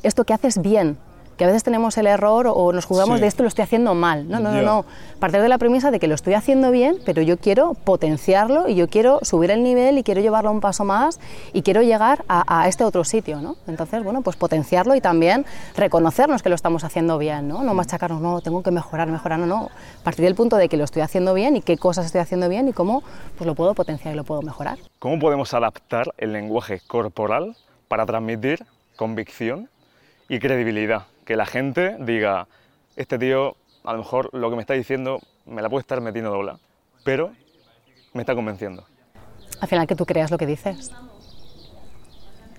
esto que haces bien, que a veces tenemos el error o nos jugamos de esto lo estoy haciendo mal. No, no, no, no. Partir de la premisa de que lo estoy haciendo bien, pero yo quiero potenciarlo y yo quiero subir el nivel y quiero llevarlo un paso más y quiero llegar a, este otro sitio, ¿no? Entonces, bueno, pues potenciarlo y también reconocernos que lo estamos haciendo bien, ¿no? No machacarnos, no, tengo que mejorar, mejorar, no, no. Partir del punto de que lo estoy haciendo bien y qué cosas estoy haciendo bien y cómo pues lo puedo potenciar y lo puedo mejorar. ¿Cómo podemos adaptar el lenguaje corporal para transmitir convicción y credibilidad? que la gente diga, este tío a lo mejor lo que me está diciendo me la puede estar metiendo dobla, pero me está convenciendo. Al final que tú creas lo que dices.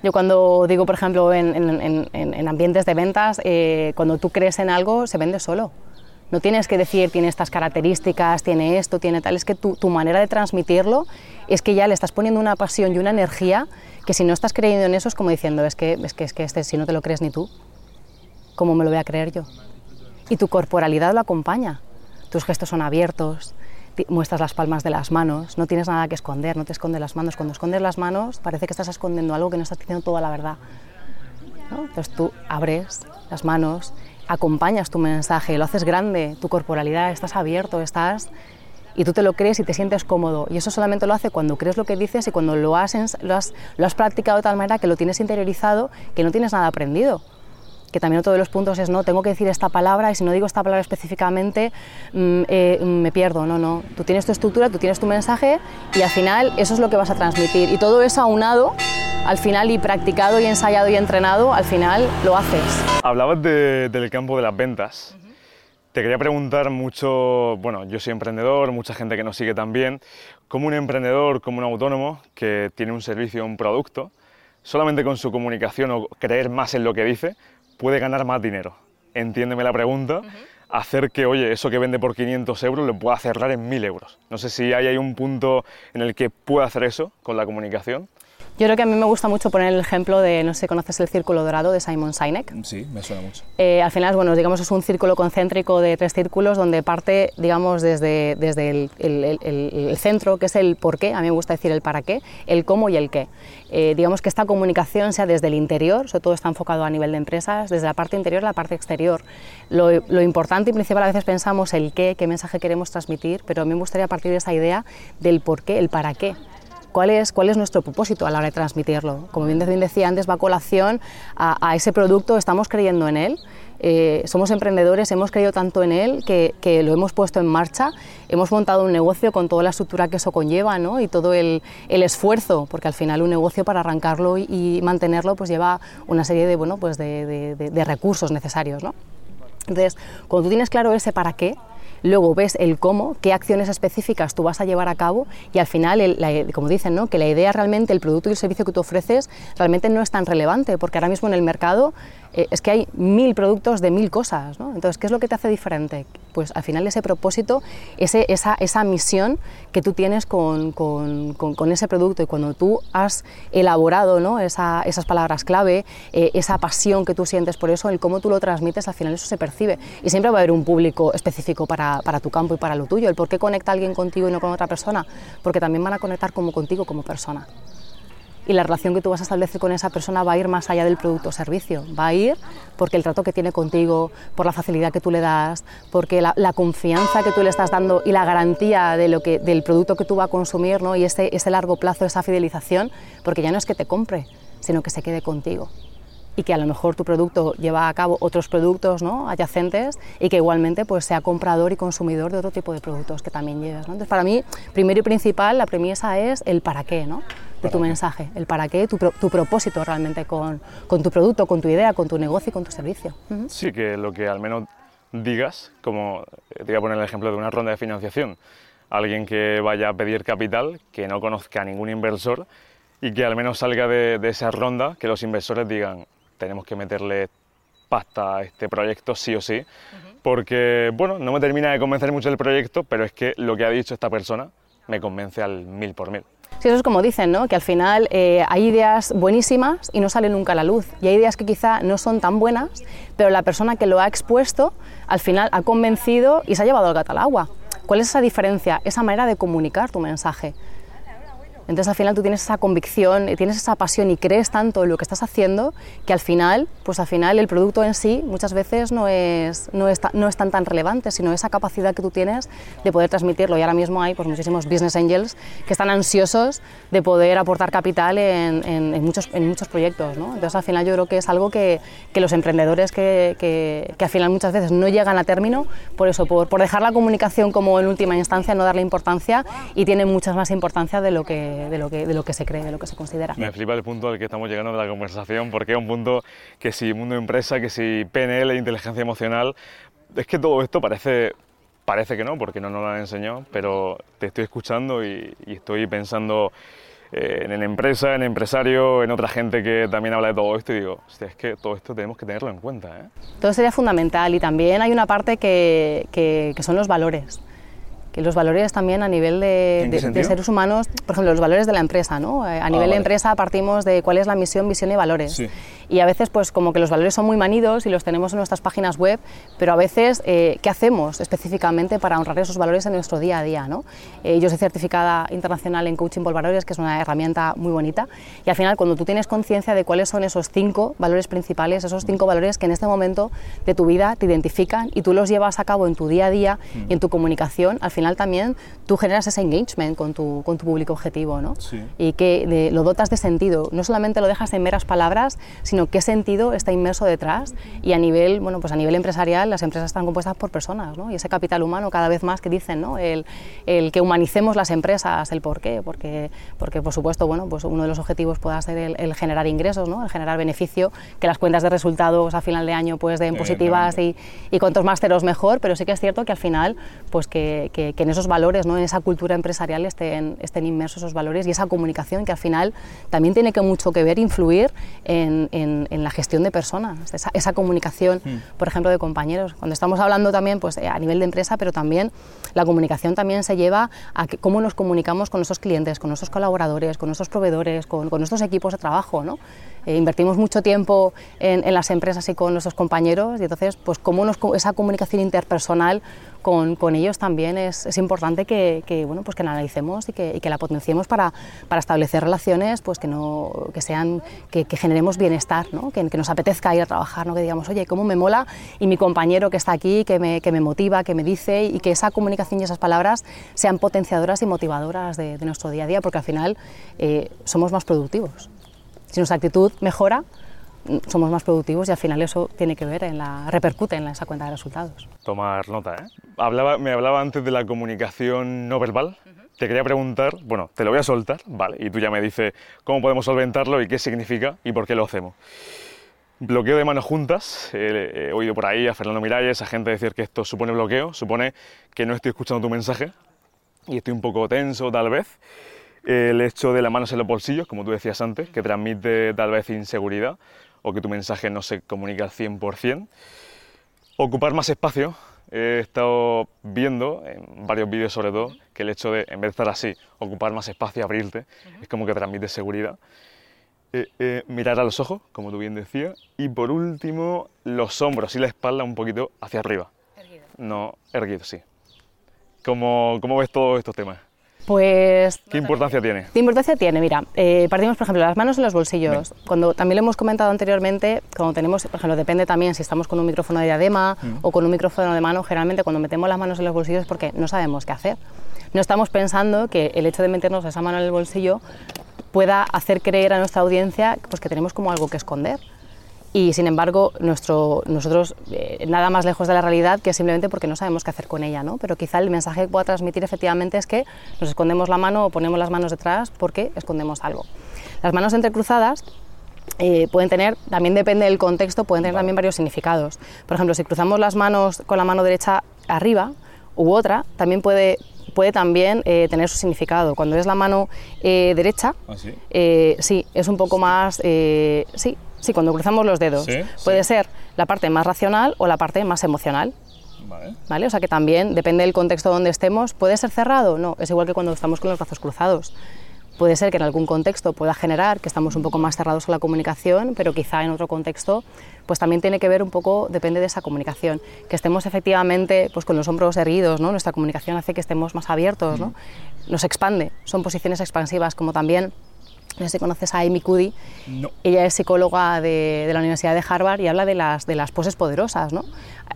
Yo cuando digo, por ejemplo, en, ambientes de ventas, eh, cuando tú crees en algo, se vende solo. No tienes que decir, tiene estas características, tiene esto, tiene tal. Es que tu, tu, manera de transmitirlo es que ya le estás poniendo una pasión y una energía que si no estás creyendo en eso es como diciendo, es que, es que, es que este, si no te lo crees ni tú, ¿cómo me lo voy a creer yo? Y tu corporalidad lo acompaña. Tus gestos son abiertos, muestras las palmas de las manos, no tienes nada que esconder, no te escondes las manos. Cuando escondes las manos parece que estás escondiendo algo que no estás diciendo toda la verdad. Entonces tú abres las manos, acompañas tu mensaje, lo haces grande, tu corporalidad, estás abierto, estás y tú te lo crees y te sientes cómodo. Y eso solamente lo hace cuando crees lo que dices y cuando lo has, lo has, lo has practicado de tal manera que lo tienes interiorizado, que no tienes nada aprendido. Que también otro de los puntos es no tengo que decir esta palabra y si no digo esta palabra específicamente mm, eh, me pierdo. No no. Tú tienes tu estructura tú tienes tu mensaje y al final eso es lo que vas a transmitir. Y todo eso aunado al final y practicado y ensayado y entrenado al final lo haces hablabas del campo de las ventas te quería preguntar mucho, bueno, yo soy emprendedor, mucha gente que nos sigue también, como un emprendedor, como un autónomo que tiene un servicio, un producto, solamente con su comunicación o creer más en lo que dice, puede ganar más dinero. Entiéndeme la pregunta. Hacer que, oye, eso que vende por 500 euros lo pueda cerrar en 1000 euros. No sé si hay, hay un punto en el que pueda hacer eso con la comunicación. Yo creo que a mí me gusta mucho poner el ejemplo de, no sé si conoces el círculo dorado de Simon Sinek. Sí, me suena mucho. Eh, al final, bueno, digamos, es un círculo concéntrico de tres círculos donde parte, digamos, desde, desde el, el, el, centro, que es el por qué, a mí me gusta decir el para qué, el cómo y el qué. Eh, digamos que esta comunicación sea desde el interior, sobre todo está enfocado a nivel de empresas, desde la parte interior a la parte exterior. Lo, lo importante y principal a veces pensamos el qué, qué mensaje queremos transmitir, pero a mí me gustaría partir de esa idea del por qué, el para qué cuál es, cuál es nuestro propósito a la hora de transmitirlo. Como bien decía antes, va a colación a, ese producto, estamos creyendo en él. Eh, somos emprendedores, hemos creído tanto en él que, lo hemos puesto en marcha, hemos montado un negocio con toda la estructura que eso conlleva ¿no? y todo el, esfuerzo, porque al final un negocio para arrancarlo y, mantenerlo pues lleva una serie de, bueno, pues de recursos necesarios. ¿no? Entonces, cuando tú tienes claro ese para qué, luego ves el cómo, qué acciones específicas tú vas a llevar a cabo y al final, como dicen, ¿no? que la idea realmente, el producto y el servicio que tú ofreces realmente no es tan relevante, porque ahora mismo en el mercado eh, es que hay mil productos de mil cosas. ¿no? Entonces, ¿qué es lo que te hace diferente? Pues al final ese propósito, ese, esa, esa, misión que tú tienes con, con, con, ese producto y cuando tú has elaborado ¿no? Esa, esas palabras clave, eh, esa pasión que tú sientes por eso, el cómo tú lo transmites, al final eso se percibe. Y siempre va a haber un público específico para, para tu campo y para lo tuyo. El por qué conecta alguien contigo y no con otra persona, porque también van a conectar como contigo como persona y la relación que tú vas a establecer con esa persona va a ir más allá del producto o servicio, va a ir porque el trato que tiene contigo, por la facilidad que tú le das, porque la, confianza que tú le estás dando y la garantía de lo que, del producto que tú vas a consumir ¿no? y ese, ese largo plazo, esa fidelización, porque ya no es que te compre, sino que se quede contigo y que a lo mejor tu producto lleva a cabo otros productos ¿no? adyacentes y que igualmente pues, sea comprador y consumidor de otro tipo de productos que también llevas. ¿no? Entonces, para mí, primero y principal, la premisa es el para qué ¿no? De tu mensaje, el para qué, tu, tu propósito realmente con, con, tu producto, con tu idea, con tu negocio y con tu servicio. Sí, que lo que al menos digas, como te voy a poner el ejemplo de una ronda de financiación, alguien que vaya a pedir capital, que no conozca a ningún inversor y que al menos salga de, de esa ronda, que los inversores digan, tenemos que meterle pasta a este proyecto sí o sí, porque, bueno, no me termina de convencer mucho el proyecto, pero es que lo que ha dicho esta persona me convence al mil por mil. Eso es como dicen, ¿no? que al final eh, hay ideas buenísimas y no salen nunca a la luz. Y hay ideas que quizá no son tan buenas, pero la persona que lo ha expuesto al final ha convencido y se ha llevado al gato al agua. ¿Cuál es esa diferencia? Esa manera de comunicar tu mensaje. Entonces al final tú tienes esa convicción, tienes esa pasión y crees tanto en lo que estás haciendo que al final, pues al final el producto en sí muchas veces no es, no es, no es tan tan relevante, sino esa capacidad que tú tienes de poder transmitirlo. Y ahora mismo hay pues, muchísimos business angels que están ansiosos de poder aportar capital en, en, muchos, en muchos proyectos. ¿no? Entonces al final yo creo que es algo que, que los emprendedores que, que, que, al final muchas veces no llegan a término, por eso, por, por dejar la comunicación como en última instancia, no darle importancia y tiene muchas más importancia de lo que de, lo que, de lo que se cree, de lo que se considera. Me flipa el punto al que estamos llegando de la conversación, porque es un punto que si mundo empresa, que si PNL, inteligencia emocional, es que todo esto parece, parece que no, porque no nos lo han enseñado, pero te estoy escuchando y, estoy pensando eh, en empresa, en empresario, en otra gente que también habla de todo esto y digo, es que todo esto tenemos que tenerlo en cuenta. ¿eh? Todo sería fundamental y también hay una parte que, que, que son los valores que los valores también a nivel de, de, seres humanos, por ejemplo, los valores de la empresa, ¿no? A ah, nivel de empresa partimos de cuál es la misión, visión y valores. Y a veces, pues como que los valores son muy manidos y los tenemos en nuestras páginas web, pero a veces, eh, ¿qué hacemos específicamente para honrar esos valores en nuestro día a día, ¿no? Eh, yo soy certificada internacional en Coaching por Valores, que es una herramienta muy bonita, y al final, cuando tú tienes conciencia de cuáles son esos cinco valores principales, esos cinco valores que en este momento de tu vida te identifican y tú los llevas a cabo en tu día a día y en tu comunicación, al final también tú generas ese engagement con tu, con tu público objetivo, ¿no? Y que lo dotas de sentido. No solamente lo dejas en meras palabras, sino qué sentido está inmerso detrás. Y a nivel, bueno, pues a nivel empresarial, las empresas están compuestas por personas, ¿no? Y ese capital humano cada vez más que dicen, ¿no? El, el que humanicemos las empresas, el por qué, porque, porque por supuesto, bueno, pues uno de los objetivos pueda ser el, generar ingresos, ¿no? El generar beneficio, que las cuentas de resultados a final de año pues den positivas y, y cuantos más ceros mejor, pero sí que es cierto que al final, pues que, que, que en esos valores, ¿no? En esa cultura empresarial estén, estén inmersos esos valores y esa comunicación que al final también tiene que mucho que ver, influir en, en, la gestión de personas, esa, esa comunicación, hmm. por ejemplo, de compañeros. Cuando estamos hablando también pues, a nivel de empresa, pero también la comunicación también se lleva a cómo nos comunicamos con nuestros clientes, con nuestros colaboradores, con nuestros proveedores, con, con nuestros equipos de trabajo. ¿no? Eh, invertimos mucho tiempo en, en, las empresas y con nuestros compañeros y entonces pues cómo nos, esa comunicación interpersonal con, ellos también es, importante que, que, bueno, pues que analicemos y que, que la potenciemos para, establecer relaciones pues que, no, que, sean, que, generemos bienestar, ¿no? que, nos apetezca ir a trabajar, ¿no? que digamos, oye, cómo me mola y mi compañero que está aquí, que me, que me motiva, que me dice y que esa comunicación y esas palabras sean potenciadoras y motivadoras de, de nuestro día a día porque al final eh, somos más productivos. Si nuestra actitud mejora, somos más productivos y al final eso tiene que ver en la repercute en esa cuenta de resultados. Tomar nota, ¿eh? Hablaba, me hablaba antes de la comunicación no verbal. Te quería preguntar, bueno, te lo voy a soltar, vale, y tú ya me dices cómo podemos solventarlo y qué significa y por qué lo hacemos. Bloqueo de manos juntas. he oído por ahí a Fernando Miralles, a gente decir que esto supone bloqueo, supone que no estoy escuchando tu mensaje y estoy un poco tenso tal vez el hecho de las manos en los bolsillos, como tú decías antes, que transmite tal vez inseguridad o que tu mensaje no se comunica al 100%. Ocupar más espacio. He estado viendo en varios vídeos sobre todo que el hecho de, en vez de estar así, ocupar más espacio, abrirte, es como que transmite seguridad. Eh, eh, mirar a los ojos, como tú bien decías. Y por último, los hombros y la espalda un poquito hacia arriba. Erguido. No, erguido, sí. ¿Cómo, cómo ves todos estos temas? Pues... ¿Qué importancia tiene? ¿Qué importancia tiene? Mira, eh, partimos, por ejemplo, las manos en los bolsillos. Cuando también lo hemos comentado anteriormente, cuando tenemos, por ejemplo, depende también si estamos con un micrófono de diadema mm. o con un micrófono de mano, generalmente cuando metemos las manos en los bolsillos es porque no sabemos qué hacer. No estamos pensando que el hecho de meternos esa mano en el bolsillo pueda hacer creer a nuestra audiencia pues, que tenemos como algo que esconder y sin embargo nuestro, nosotros eh, nada más lejos de la realidad que simplemente porque no sabemos qué hacer con ella, ¿no? pero quizá el mensaje que pueda transmitir efectivamente es que nos escondemos la mano o ponemos las manos detrás porque escondemos algo. Las manos entrecruzadas eh, pueden tener, también depende del contexto, pueden tener también varios significados. Por ejemplo, si cruzamos las manos con la mano derecha arriba u otra, también puede puede también eh, tener su significado. Cuando es la mano derecha, ¿Ah, sí? sí? es un poco más, sí, Sí, cuando cruzamos los dedos. Puede ser la parte más racional o la parte más emocional. Vale. O sea que también, depende del contexto donde estemos, ¿puede ser cerrado? No, es igual que cuando estamos con los brazos cruzados. Puede ser que en algún contexto pueda generar que estamos un poco más cerrados a la comunicación, pero quizá en otro contexto pues también tiene que ver un poco, depende de esa comunicación. Que estemos efectivamente pues con los hombros erguidos, ¿no? nuestra comunicación hace que estemos más abiertos, ¿no? nos expande, son posiciones expansivas, como también no sé si conoces a Amy Cuddy. Ella es psicóloga de, de, la Universidad de Harvard y habla de las, de las poses poderosas. ¿no?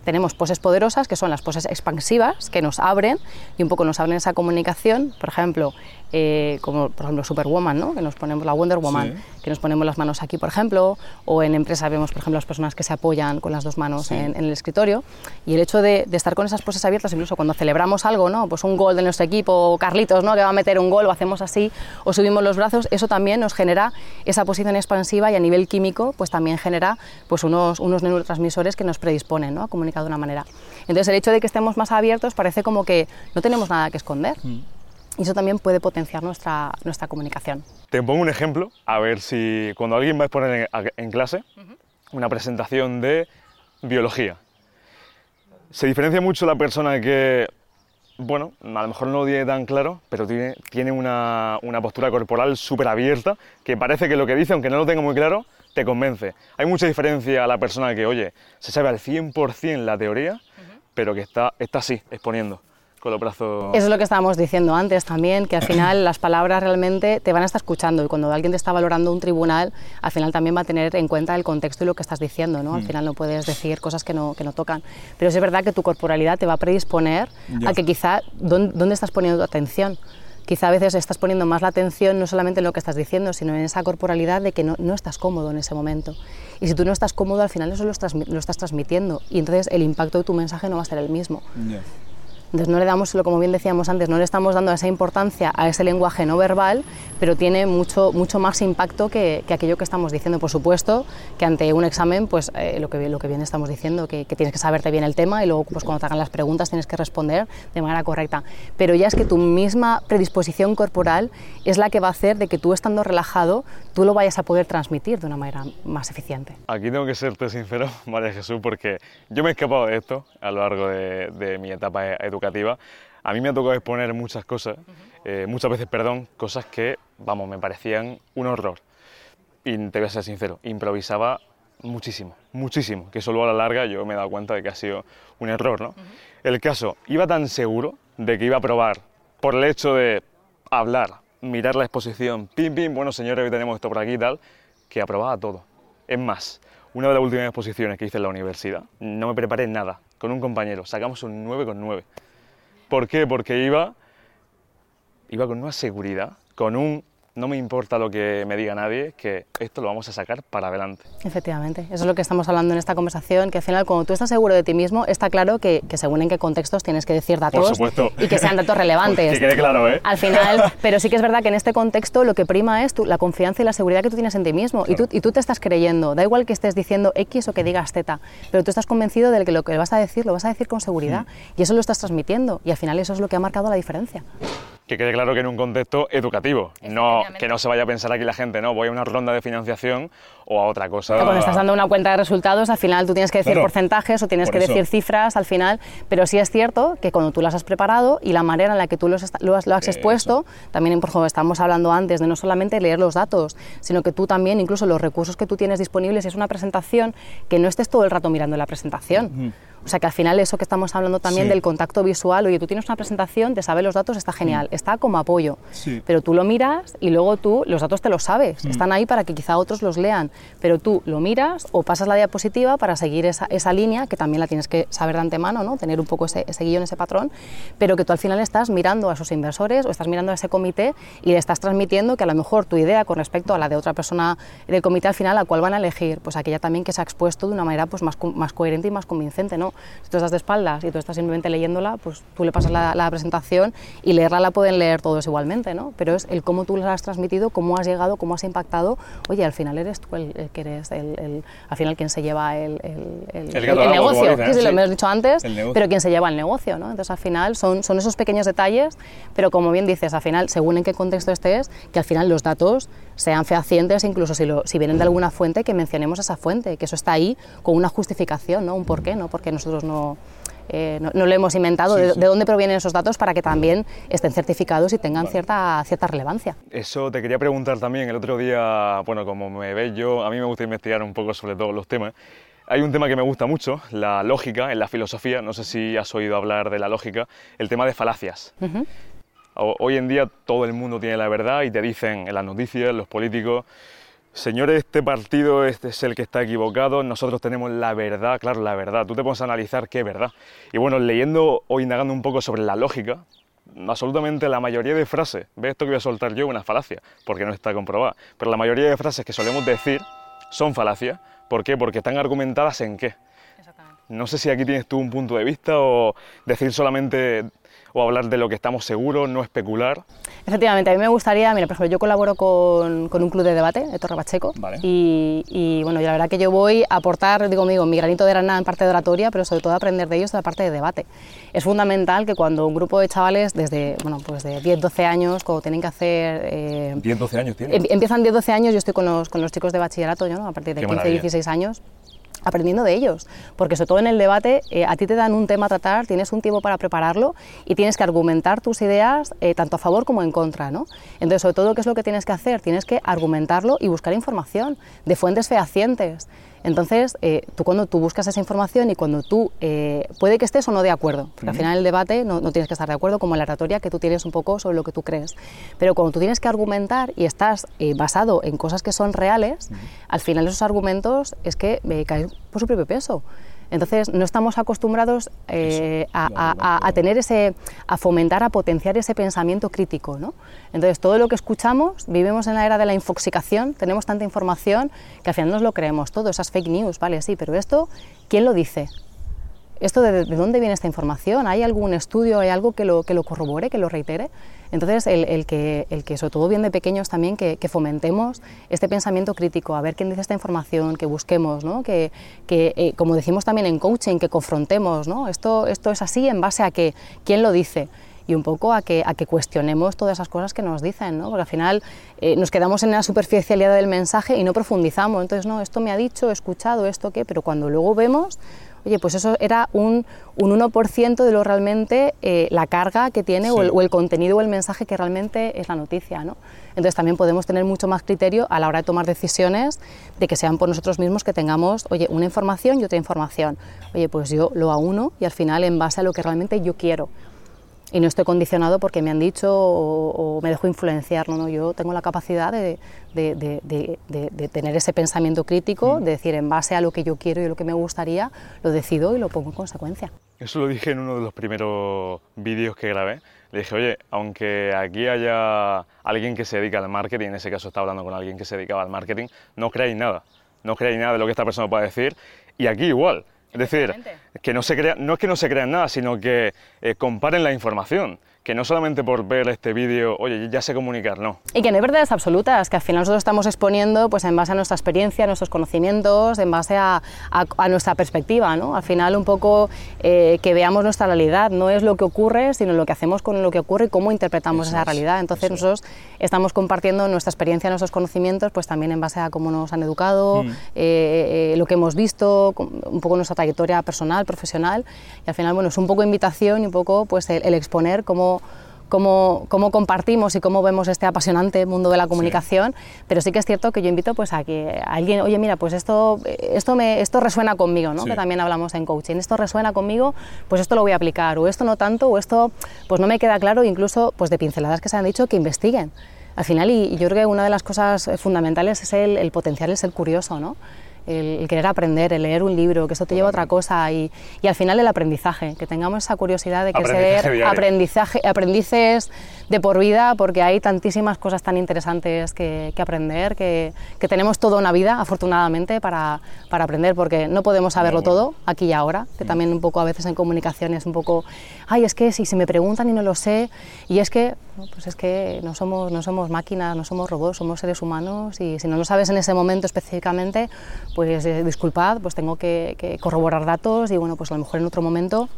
Tenemos poses poderosas, que son las poses expansivas, que nos abren y un poco nos abren esa comunicación. Por ejemplo, eh, como por ejemplo Superwoman, ¿no? que nos ponemos la Wonder Woman, que nos ponemos las manos aquí, por ejemplo, o en empresa vemos, por ejemplo, las personas que se apoyan con las dos manos en, el escritorio. Y el hecho de, estar con esas poses abiertas, incluso cuando celebramos algo, ¿no? pues un gol de nuestro equipo, Carlitos, ¿no? que va a meter un gol, o hacemos así, o subimos los brazos, eso también nos genera esa posición expansiva y a nivel químico, pues también genera pues unos, unos neurotransmisores que nos predisponen ¿no? a comunicar de una manera. Entonces, el hecho de que estemos más abiertos parece como que no tenemos nada que esconder. Mm. Y eso también puede potenciar nuestra, nuestra comunicación. Te pongo un ejemplo, a ver si cuando alguien va a exponer en, clase una presentación de biología, se diferencia mucho la persona que bueno, a lo mejor no lo tiene tan claro, pero tiene, tiene una, una postura corporal súper abierta, que parece que lo que dice, aunque no lo tenga muy claro, te convence. Hay mucha diferencia a la persona que, oye, se sabe al 100% la teoría, pero que está, está así, exponiendo. Con los brazos... Eso es lo que estábamos diciendo antes también, que al final las palabras realmente te van a estar escuchando y cuando alguien te está valorando un tribunal, al final también va a tener en cuenta el contexto y lo que estás diciendo, ¿no? Al mm. final no puedes decir cosas que no, que no tocan. Pero es verdad que tu corporalidad te va a predisponer a que quizá, ¿dónde, ¿dónde estás poniendo tu atención? quizá a veces estás poniendo más la atención no solamente en lo que estás diciendo, sino en esa corporalidad de que no, no estás cómodo en ese momento. Y si tú no estás cómodo, al final eso lo estás, lo estás transmitiendo y entonces el impacto de tu mensaje no va a ser el mismo. Entonces no le damos, como bien decíamos antes, no le estamos dando esa importancia a ese lenguaje no verbal, pero tiene mucho, mucho más impacto que, aquello que estamos diciendo. Por supuesto que ante un examen, pues eh, lo, que, que bien estamos diciendo, que, tienes que saberte bien el tema y luego pues, cuando te hagan las preguntas tienes que responder de manera correcta. Pero ya es que tu misma predisposición corporal es la que va a hacer de que tú estando relajado, tú lo vayas a poder transmitir de una manera más eficiente. Aquí tengo que serte sincero, María Jesús, porque yo me he escapado de esto a lo largo de, de mi etapa educativa a mí me ha tocado exponer muchas cosas, eh, muchas veces, perdón, cosas que, vamos, me parecían un horror. Y te voy a ser sincero, improvisaba muchísimo, muchísimo, que solo a la larga yo me he dado cuenta de que ha sido un error, ¿no? El caso, iba tan seguro de que iba a probar por el hecho de hablar, mirar la exposición, pim, pim, bueno, señores, hoy tenemos esto por aquí y tal, que aprobaba todo. Es más, una de las últimas exposiciones que hice en la universidad, no me preparé nada, con un compañero, sacamos un 9,9. ¿Por qué? Porque iba, iba con una seguridad, con un no me importa lo que me diga nadie, que esto lo vamos a sacar para adelante. Efectivamente, eso es lo que estamos hablando en esta conversación, que al final cuando tú estás seguro de ti mismo, está claro que, según en qué contextos tienes que decir datos y que sean datos relevantes. que quede claro, ¿eh? Al final, pero sí que es verdad que en este contexto lo que prima es tu, la confianza y la seguridad que tú tienes en ti mismo y, tú, y tú te estás creyendo, da igual que estés diciendo X o que digas Z, pero tú estás convencido de que lo que vas a decir lo vas a decir con seguridad mm. y eso lo estás transmitiendo y al final eso es lo que ha marcado la diferencia que quede claro que en un contexto educativo, no que no se vaya a pensar aquí la gente, no, voy a una ronda de financiación o a otra cosa. Cuando estás dando una cuenta de resultados, al final tú tienes que decir porcentajes o tienes que decir cifras al final, pero sí es cierto que cuando tú las has preparado y la manera en la que tú los lo, has, lo has expuesto, también, por ejemplo, estamos hablando antes de no solamente leer los datos, sino que tú también, incluso los recursos que tú tienes disponibles, es una presentación que no estés todo el rato mirando la presentación. O sea que al final eso que estamos hablando también del contacto visual, oye, tú tienes una presentación, te sabes los datos, está genial, mm. está como apoyo, pero tú lo miras y luego tú los datos te los sabes, mm. están ahí para que quizá otros los lean, pero tú lo miras o pasas la diapositiva para seguir esa, esa línea, que también la tienes que saber de antemano, ¿no? tener un poco ese, ese guion, ese patrón, pero que tú al final estás mirando a esos inversores o estás mirando a ese comité y le estás transmitiendo que a lo mejor tu idea con respecto a la de otra persona del comité al final, a cuál van a elegir, pues aquella también que se ha expuesto de una manera pues más, más coherente y más convincente, ¿no? Si tú estás de espaldas y tú estás simplemente leyéndola, pues tú le pasas la, presentación y leerla la pueden leer todos igualmente, ¿no? Pero es el cómo tú la has transmitido, cómo has llegado, cómo has impactado. Oye, al final eres tú el, que eres, el, al final quien se lleva el, negocio, sí, sí, lo hemos dicho antes, pero quien se lleva el negocio, ¿no? Entonces al final son, son esos pequeños detalles, pero como bien dices, al final, según en qué contexto estés, que al final los datos sean fehacientes, incluso si, lo, si vienen de alguna fuente, que mencionemos esa fuente, que eso está ahí con una justificación, ¿no? Un porqué, ¿no? Porque nosotros no, eh, no, lo hemos inventado, de, dónde provienen esos datos para que también estén certificados y tengan cierta, cierta relevancia. Eso te quería preguntar también, el otro día, bueno, como me ves yo, a mí me gusta investigar un poco sobre todos los temas. Hay un tema que me gusta mucho, la lógica en la filosofía, no sé si has oído hablar de la lógica, el tema de falacias. Hoy en día todo el mundo tiene la verdad y te dicen en las noticias, los políticos, señores, este partido este es el que está equivocado, nosotros tenemos la verdad, claro, la verdad, tú te pones a analizar qué verdad. Y bueno, leyendo o indagando un poco sobre la lógica, absolutamente la mayoría de frases, ve esto que voy a soltar yo, una falacia, porque no está comprobada, pero la mayoría de frases que solemos decir son falacias. ¿Por qué? Porque están argumentadas en qué. No sé si aquí tienes tú un punto de vista o decir solamente o hablar de lo que estamos seguros, no especular. Efectivamente, a mí me gustaría, mira, por ejemplo, yo colaboro con, con un club de debate de Torre Pacheco y, y, bueno, y la verdad que yo voy a aportar, digo, conmigo, mi granito de arena en parte de oratoria, pero sobre todo aprender de ellos de la parte de debate. Es fundamental que cuando un grupo de chavales desde, bueno, pues de 10, 12 años, cuando tienen que hacer... Eh, 10, 12 años tienen. Em, empiezan 10, 12 años, yo estoy con los, con los chicos de bachillerato, ¿no? a partir de 15, 16 años aprendiendo de ellos, porque sobre todo en el debate eh, a ti te dan un tema a tratar, tienes un tiempo para prepararlo y tienes que argumentar tus ideas eh, tanto a favor como en contra, ¿no? Entonces, sobre todo, ¿qué es lo que tienes que hacer? Tienes que argumentarlo y buscar información de fuentes fehacientes. Entonces, eh, tú cuando tú buscas esa información y cuando tú, eh, puede que estés o no de acuerdo, porque al final el debate no, tienes que estar de acuerdo, como en la oratoria que tú tienes un poco sobre lo que tú crees, pero cuando tú tienes que argumentar y estás eh, basado en cosas que son reales, al final esos argumentos es que caen por su propio peso. Entonces, no estamos acostumbrados eh, a, tener ese, a fomentar, a potenciar ese pensamiento crítico, ¿no? Entonces, todo lo que escuchamos, vivimos en la era de la infoxicación, tenemos tanta información que al final nos lo creemos todo, esas fake news, vale, sí, pero esto, ¿quién lo dice? ¿Esto de, dónde viene esta información? ¿Hay algún estudio, hay algo que lo, que lo corrobore, que lo reitere? Entonces, el, que, el que, sobre todo bien de pequeños también, que, fomentemos este pensamiento crítico, a ver quién dice esta información, que busquemos, ¿no? que, que eh, como decimos también en coaching, que confrontemos, ¿no? esto, esto es así en base a que, quién lo dice y un poco a que, a que cuestionemos todas esas cosas que nos dicen, ¿no? porque al final eh, nos quedamos en la superficialidad del mensaje y no profundizamos, entonces, no, esto me ha dicho, he escuchado, esto qué, pero cuando luego vemos oye, pues eso era un, un 1% de lo realmente eh, la carga que tiene o, el, contenido o el mensaje que realmente es la noticia. ¿no? Entonces también podemos tener mucho más criterio a la hora de tomar decisiones de que sean por nosotros mismos que tengamos, oye, una información y otra información. Oye, pues yo lo uno y al final en base a lo que realmente yo quiero y no estoy condicionado porque me han dicho o, me dejo influenciar. No, no, yo tengo la capacidad de, de, tener ese pensamiento crítico, mm. de decir en base a lo que yo quiero y lo que me gustaría, lo decido y lo pongo en consecuencia. Eso lo dije en uno de los primeros vídeos que grabé. Le dije, oye, aunque aquí haya alguien que se dedica al marketing, en ese caso está hablando con alguien que se dedicaba al marketing, no creáis nada. No creáis nada de lo que esta persona pueda decir. Y aquí igual. Es decir, que no, se crea, no es que no se crean nada, sino que eh, comparen la información que no solamente por ver este vídeo, oye, ya sé comunicar, no. Y que no hay verdades absolutas, que al final nosotros estamos exponiendo pues en base a nuestra experiencia, a nuestros conocimientos, en base a, a, nuestra perspectiva, ¿no? Al final un poco eh, que veamos nuestra realidad, no es lo que ocurre, sino lo que hacemos con lo que ocurre y cómo interpretamos esa realidad. Entonces nosotros estamos compartiendo nuestra experiencia, nuestros conocimientos, pues también en base a cómo nos han educado, mm. eh, eh, lo que hemos visto, un poco nuestra trayectoria personal, profesional, y al final, bueno, es un poco invitación y un poco pues el exponer cómo cómo, cómo, compartimos y cómo vemos este apasionante mundo de la comunicación, pero sí que es cierto que yo invito pues, a que alguien, oye, mira, pues esto, esto, me, esto resuena conmigo, ¿no? que también hablamos en coaching, esto resuena conmigo, pues esto lo voy a aplicar, o esto no tanto, o esto pues no me queda claro, incluso pues de pinceladas que se han dicho, que investiguen. Al final, y, yo creo que una de las cosas fundamentales es el, el potencial, el ser curioso, ¿no? El, querer aprender, el leer un libro, que eso te lleva a otra cosa y, y, al final el aprendizaje, que tengamos esa curiosidad de que ser aprendizaje, aprendices de por vida, porque hay tantísimas cosas tan interesantes que, que aprender, que, que, tenemos toda una vida, afortunadamente, para, para, aprender, porque no podemos saberlo todo aquí y ahora, que también un poco a veces en comunicación es un poco, ay, es que si se me preguntan y no lo sé, y es que, pues es que no somos, no somos máquinas, no somos robots, somos seres humanos y si no lo sabes en ese momento específicamente, pues eh, disculpad, pues tengo que, corroborar datos y bueno, pues a lo mejor en otro momento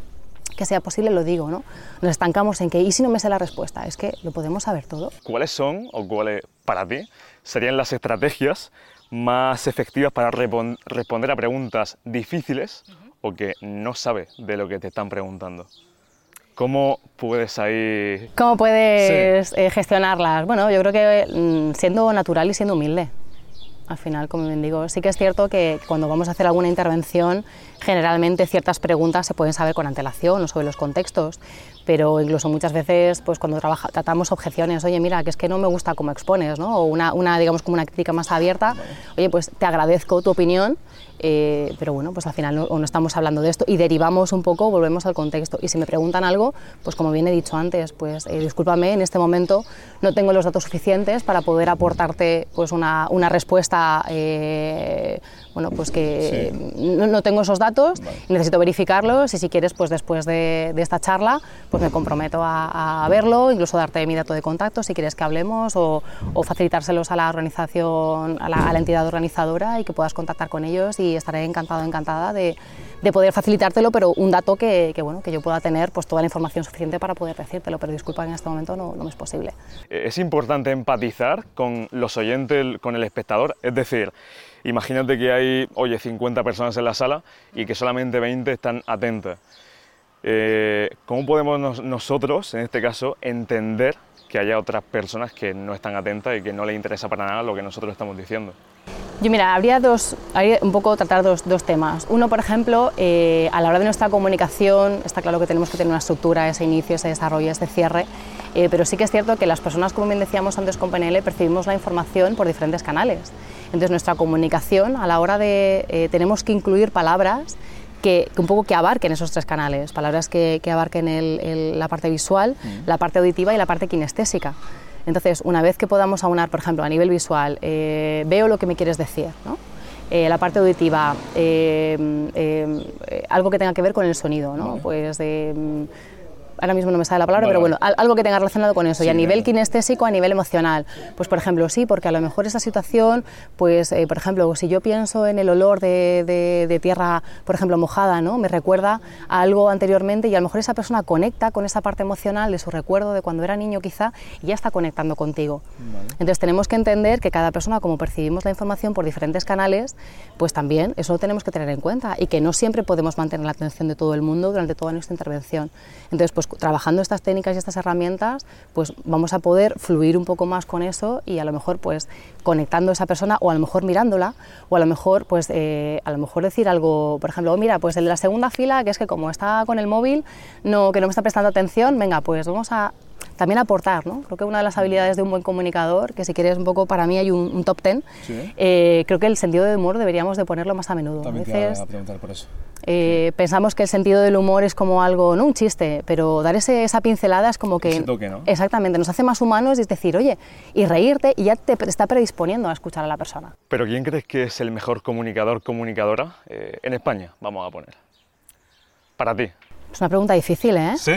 que sea posible lo digo, ¿no? Nos estancamos en que, ¿y si no me sé la respuesta? Es que lo podemos saber todo. ¿Cuáles son, o cuáles para ti, serían las estrategias más efectivas para responder a preguntas difíciles o que no sabes de lo que te están preguntando? ¿Cómo puedes ahí...? ¿Cómo puedes eh, gestionarlas? Bueno, yo creo que mm, siendo natural y siendo humilde al final, como bien digo, sí que es cierto que cuando vamos a hacer alguna intervención, generalmente ciertas preguntas se pueden saber con antelación o sobre los contextos, pero incluso muchas veces pues cuando trabaja, tratamos objeciones, oye, mira, que es que no me gusta cómo expones, ¿no? o una, una, digamos, como una crítica más abierta, oye, pues te agradezco tu opinión, eh, pero bueno, pues al final no, no, estamos hablando de esto y derivamos un poco, volvemos al contexto. Y si me preguntan algo, pues como bien he dicho antes, pues eh, discúlpame, en este momento no tengo los datos suficientes para poder aportarte pues una, una respuesta, eh, bueno, pues que no, no, tengo esos datos, necesito verificarlos y si quieres, pues después de, de esta charla, pues me comprometo a, a, verlo, incluso darte mi dato de contacto si quieres que hablemos o, o facilitárselos a la organización, a la, a la entidad organizadora y que puedas contactar con ellos y estaré encantado, encantada de, de poder facilitártelo, pero un dato que, que, bueno, que yo pueda tener pues, toda la información suficiente para poder decírtelo, pero disculpa, en este momento no, no es posible. Es importante empatizar con los oyentes, con el espectador, es decir, Imagínate que hay, oye, 50 personas en la sala y que solamente 20 están atentas. Eh, ¿Cómo podemos nosotros, en este caso, entender que haya otras personas que no están atentas y que no les interesa para nada lo que nosotros estamos diciendo? Yo mira, habría dos, un poco tratar dos, dos temas. Uno, por ejemplo, eh, a la hora de nuestra comunicación, está claro que tenemos que tener una estructura, ese inicio, ese desarrollo, ese cierre, eh, pero sí que es cierto que las personas, como bien decíamos antes con PNL, percibimos la información por diferentes canales. Entonces nuestra comunicación, a la hora de, eh, tenemos que incluir palabras que, un poco que abarquen esos tres canales, palabras que, que abarquen la parte visual, mm. la parte auditiva y la parte kinestésica. Entonces, una vez que podamos aunar, por ejemplo, a nivel visual, eh, veo lo que me quieres decir, ¿no? Eh, la parte auditiva, eh, algo que tenga que ver con el sonido, ¿no? Pues de ahora mismo no me sale la palabra, pero bueno, algo que tenga relacionado con eso. y a nivel kinestésico, a nivel emocional, pues por ejemplo, sí, porque a lo mejor esa situación, pues eh, por ejemplo, si yo pienso en el olor de, de, tierra, por ejemplo, mojada, ¿no? Me recuerda a algo anteriormente y a lo mejor esa persona conecta con esa parte emocional de su recuerdo de cuando era niño quizá y ya está conectando contigo. Entonces tenemos que entender que cada persona, como percibimos la información por diferentes canales, pues también eso lo tenemos que tener en cuenta y que no siempre podemos mantener la atención de todo el mundo durante toda nuestra intervención. Entonces, pues trabajando estas técnicas y estas herramientas, pues vamos a poder fluir un poco más con eso y a lo mejor pues conectando a esa persona o a lo mejor mirándola o a lo mejor pues eh, a lo mejor decir algo, por ejemplo, oh, mira, pues de la segunda fila, que es que como está con el móvil, no, que no me está prestando atención, venga, pues vamos a también aportar, ¿no? Creo que una de las habilidades de un buen comunicador, que si quieres un poco para mí hay un, top ten, eh, creo que el sentido del humor deberíamos de ponerlo más a menudo. También a veces, a preguntar por eso. Eh, pensamos que el sentido del humor es como algo, no un chiste, pero dar ese, esa pincelada es como que... Ese toque, ¿no? Exactamente, nos hace más humanos y es decir, oye, y reírte y ya te está predisponiendo a escuchar a la persona. Pero ¿quién crees que es el mejor comunicador, comunicadora eh, en España? Vamos a poner. Para ti. Es una pregunta difícil, ¿eh? Sí.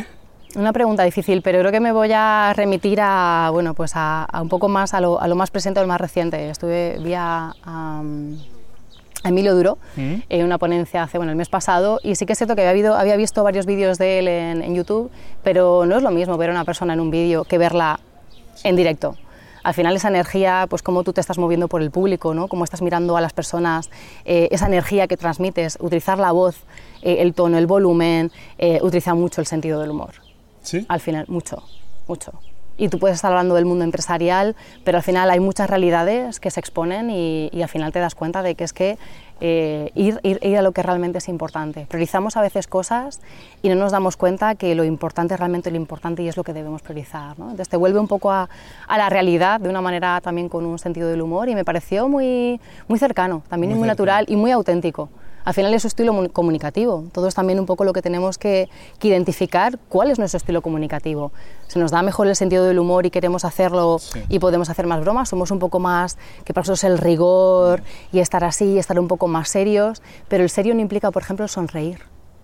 Una pregunta difícil, pero creo que me voy a remitir a, bueno, pues a, un poco más a lo, a lo, más presente o lo más reciente. Estuve vía a, Emilio Duro mm. en una ponencia hace bueno, el mes pasado y sí que es cierto que había, habido, había visto varios vídeos de él en, en, YouTube, pero no es lo mismo ver a una persona en un vídeo que verla en directo. Al final esa energía, pues cómo tú te estás moviendo por el público, ¿no? cómo estás mirando a las personas, eh, esa energía que transmites, utilizar la voz, eh, el tono, el volumen, eh, utiliza mucho el sentido del humor. ¿Sí? Al final, mucho, mucho y tú puedes estar hablando del mundo empresarial, pero al final hay muchas realidades que se exponen y, al final te das cuenta de que es que eh, ir, ir, a lo que realmente es importante. Priorizamos a veces cosas y no nos damos cuenta que lo importante es realmente lo importante y es lo que debemos priorizar. ¿no? Entonces te vuelve un poco a, a, la realidad de una manera también con un sentido del humor y me pareció muy, muy cercano, también muy, muy natural y muy auténtico al final es su estilo comunicativo. Todo es también un poco lo que tenemos que, identificar, cuál es nuestro estilo comunicativo. Se nos da mejor el sentido del humor y queremos hacerlo y podemos hacer más bromas, somos un poco más, que para nosotros el rigor y estar así, y estar un poco más serios, pero el serio no implica, por ejemplo, sonreír.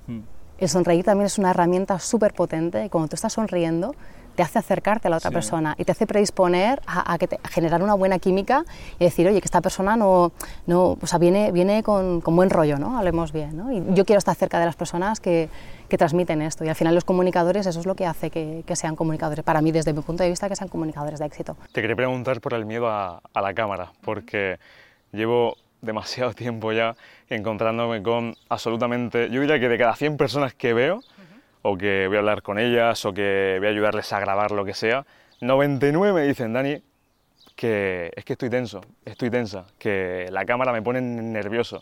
Mm. El sonreír también es una herramienta súper potente y cuando tú estás sonriendo, te hace acercarte a la otra persona y te hace predisponer a, que generar una buena química y decir, oye, que esta persona no, no o sea, viene, viene con, con, buen rollo, ¿no? Hablemos bien, ¿no? Y yo quiero estar cerca de las personas que, que, transmiten esto y al final los comunicadores, eso es lo que hace que, que, sean comunicadores, para mí desde mi punto de vista, que sean comunicadores de éxito. Te quería preguntar por el miedo a, a la cámara, porque llevo demasiado tiempo ya encontrándome con absolutamente, yo diría que de cada 100 personas que veo, o que voy a hablar con ellas, o que voy a ayudarles a grabar lo que sea, 99 me dicen, Dani, que es que estoy tenso, estoy tensa, que la cámara me pone nervioso.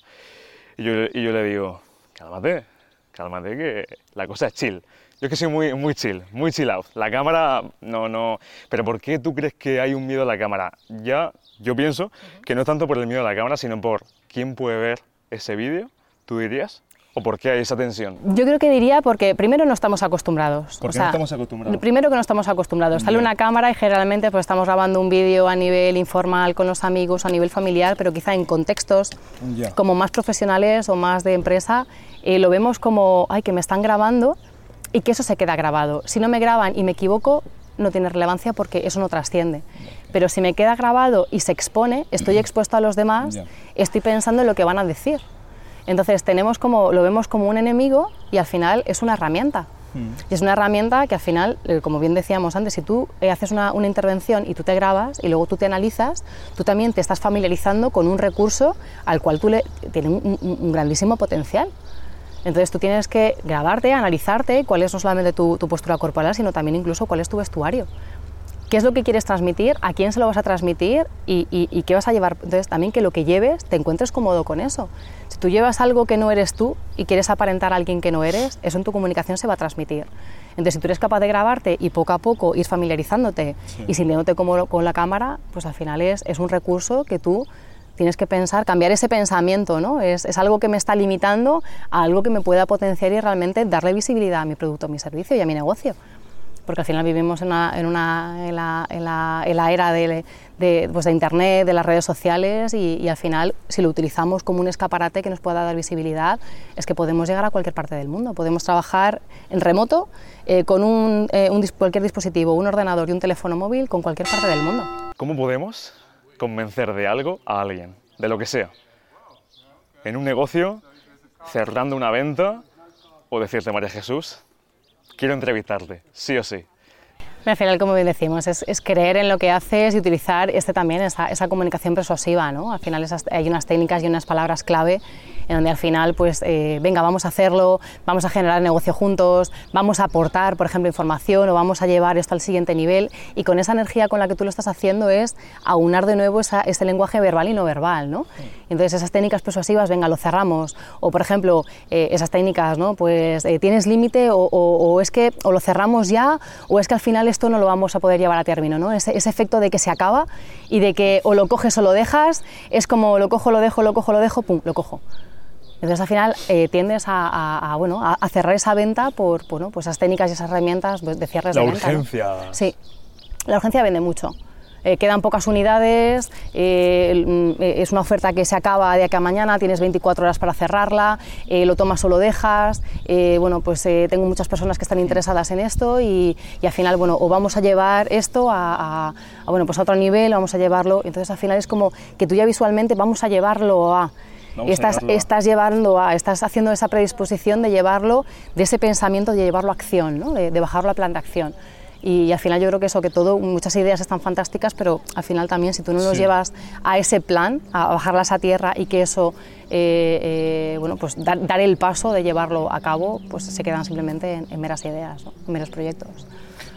Y yo, y yo le digo, cálmate, cálmate, que la cosa es chill. Yo es que soy muy, muy chill, muy chill out. La cámara, no, no. Pero ¿por qué tú crees que hay un miedo a la cámara? Ya, yo pienso que no es tanto por el miedo a la cámara, sino por quién puede ver ese vídeo, tú dirías. ¿O por qué hay esa tensión? Yo creo que diría porque primero no estamos acostumbrados. ¿Por qué no estamos acostumbrados? Primero que no estamos acostumbrados. Sale una cámara y generalmente pues, estamos grabando un vídeo a nivel informal con los amigos, a nivel familiar, pero quizá en contextos como más profesionales o más de empresa, eh, lo vemos como, ay, que me están grabando y que eso se queda grabado. Si no me graban y me equivoco, no tiene relevancia porque eso no trasciende. Pero si me queda grabado y se expone, estoy expuesto a los demás, estoy pensando en lo que van a decir. Entonces tenemos como, lo vemos como un enemigo y al final es una herramienta. Y es una herramienta que al final, eh, como bien decíamos antes, si tú eh, haces una, una, intervención y tú te grabas y luego tú te analizas, tú también te estás familiarizando con un recurso al cual tú le tiene un, un grandísimo potencial. Entonces tú tienes que grabarte, analizarte cuál es no solamente tu, tu, postura corporal, sino también incluso cuál es tu vestuario. ¿Qué es lo que quieres transmitir? ¿A quién se lo vas a transmitir? ¿Y, y, y qué vas a llevar? Entonces también que lo que lleves te encuentres cómodo con eso. Si tú llevas algo que no eres tú y quieres aparentar a alguien que no eres, eso en tu comunicación se va a transmitir. Entonces, si tú eres capaz de grabarte y poco a poco ir familiarizándote sí. y sintiéndote cómodo con la cámara, pues al final es, es un recurso que tú tienes que pensar, cambiar ese pensamiento, ¿no? Es, es, algo que me está limitando a algo que me pueda potenciar y realmente darle visibilidad a mi producto, a mi servicio y a mi negocio. Porque al final vivimos en, una, en, la, en la, era de, de, pues de, Internet, de las redes sociales y, al final si lo utilizamos como un escaparate que nos pueda dar visibilidad, es que podemos llegar a cualquier parte del mundo. Podemos trabajar en remoto eh, con un, eh, cualquier dispositivo, un ordenador y un teléfono móvil con cualquier parte del mundo. ¿Cómo podemos convencer de algo a alguien, de lo que sea. En un negocio, cerrando una venta, o decirte, María Jesús, quiero entrevistarte, sí o sí. Al final, como bien decimos, es, es, creer en lo que haces y utilizar este también esa, esa comunicación persuasiva. ¿no? Al final esas, hay unas técnicas y unas palabras clave en donde al final, pues, eh, venga, vamos a hacerlo, vamos a generar negocio juntos, vamos a aportar, por ejemplo, información o vamos a llevar esto al siguiente nivel y con esa energía con la que tú lo estás haciendo es aunar de nuevo esa, ese lenguaje verbal y no verbal, ¿no? Entonces esas técnicas persuasivas, venga, lo cerramos o, por ejemplo, eh, esas técnicas, ¿no? Pues, eh, ¿tienes límite o, o, o, es que o lo cerramos ya o es que al final esto no lo vamos a poder llevar a término, ¿no? Ese, ese efecto de que se acaba y de que o lo coges o lo dejas, es como lo cojo, lo dejo, lo cojo, lo dejo, pum, lo cojo. Entonces al final eh, tiendes a, a, a bueno, a, cerrar esa venta por bueno, pues esas técnicas y esas herramientas de cierres la de venta. La urgencia. ¿no? Sí, la urgencia vende mucho. Eh, quedan pocas unidades, eh, es una oferta que se acaba de aquí a mañana, tienes 24 horas para cerrarla, eh, lo tomas o lo dejas, bueno, pues tengo muchas personas que están interesadas en esto y, y, al final, bueno, o vamos a llevar esto a, a, a, bueno, pues a otro nivel, vamos a llevarlo, entonces al final es como que tú ya visualmente vamos a llevarlo a... Vamos estás, a estás llevando a, estás haciendo esa predisposición de llevarlo, de ese pensamiento, de llevarlo a acción, ¿no? de, de bajarlo a plan de acción. Y, al final yo creo que eso, que todo, muchas ideas están fantásticas, pero al final también si tú no los sí. llevas a ese plan, a bajarlas a tierra y que eso, eh, eh, bueno, pues dar, dar, el paso de llevarlo a cabo, pues se quedan simplemente en, en meras ideas, ¿no? en meros proyectos.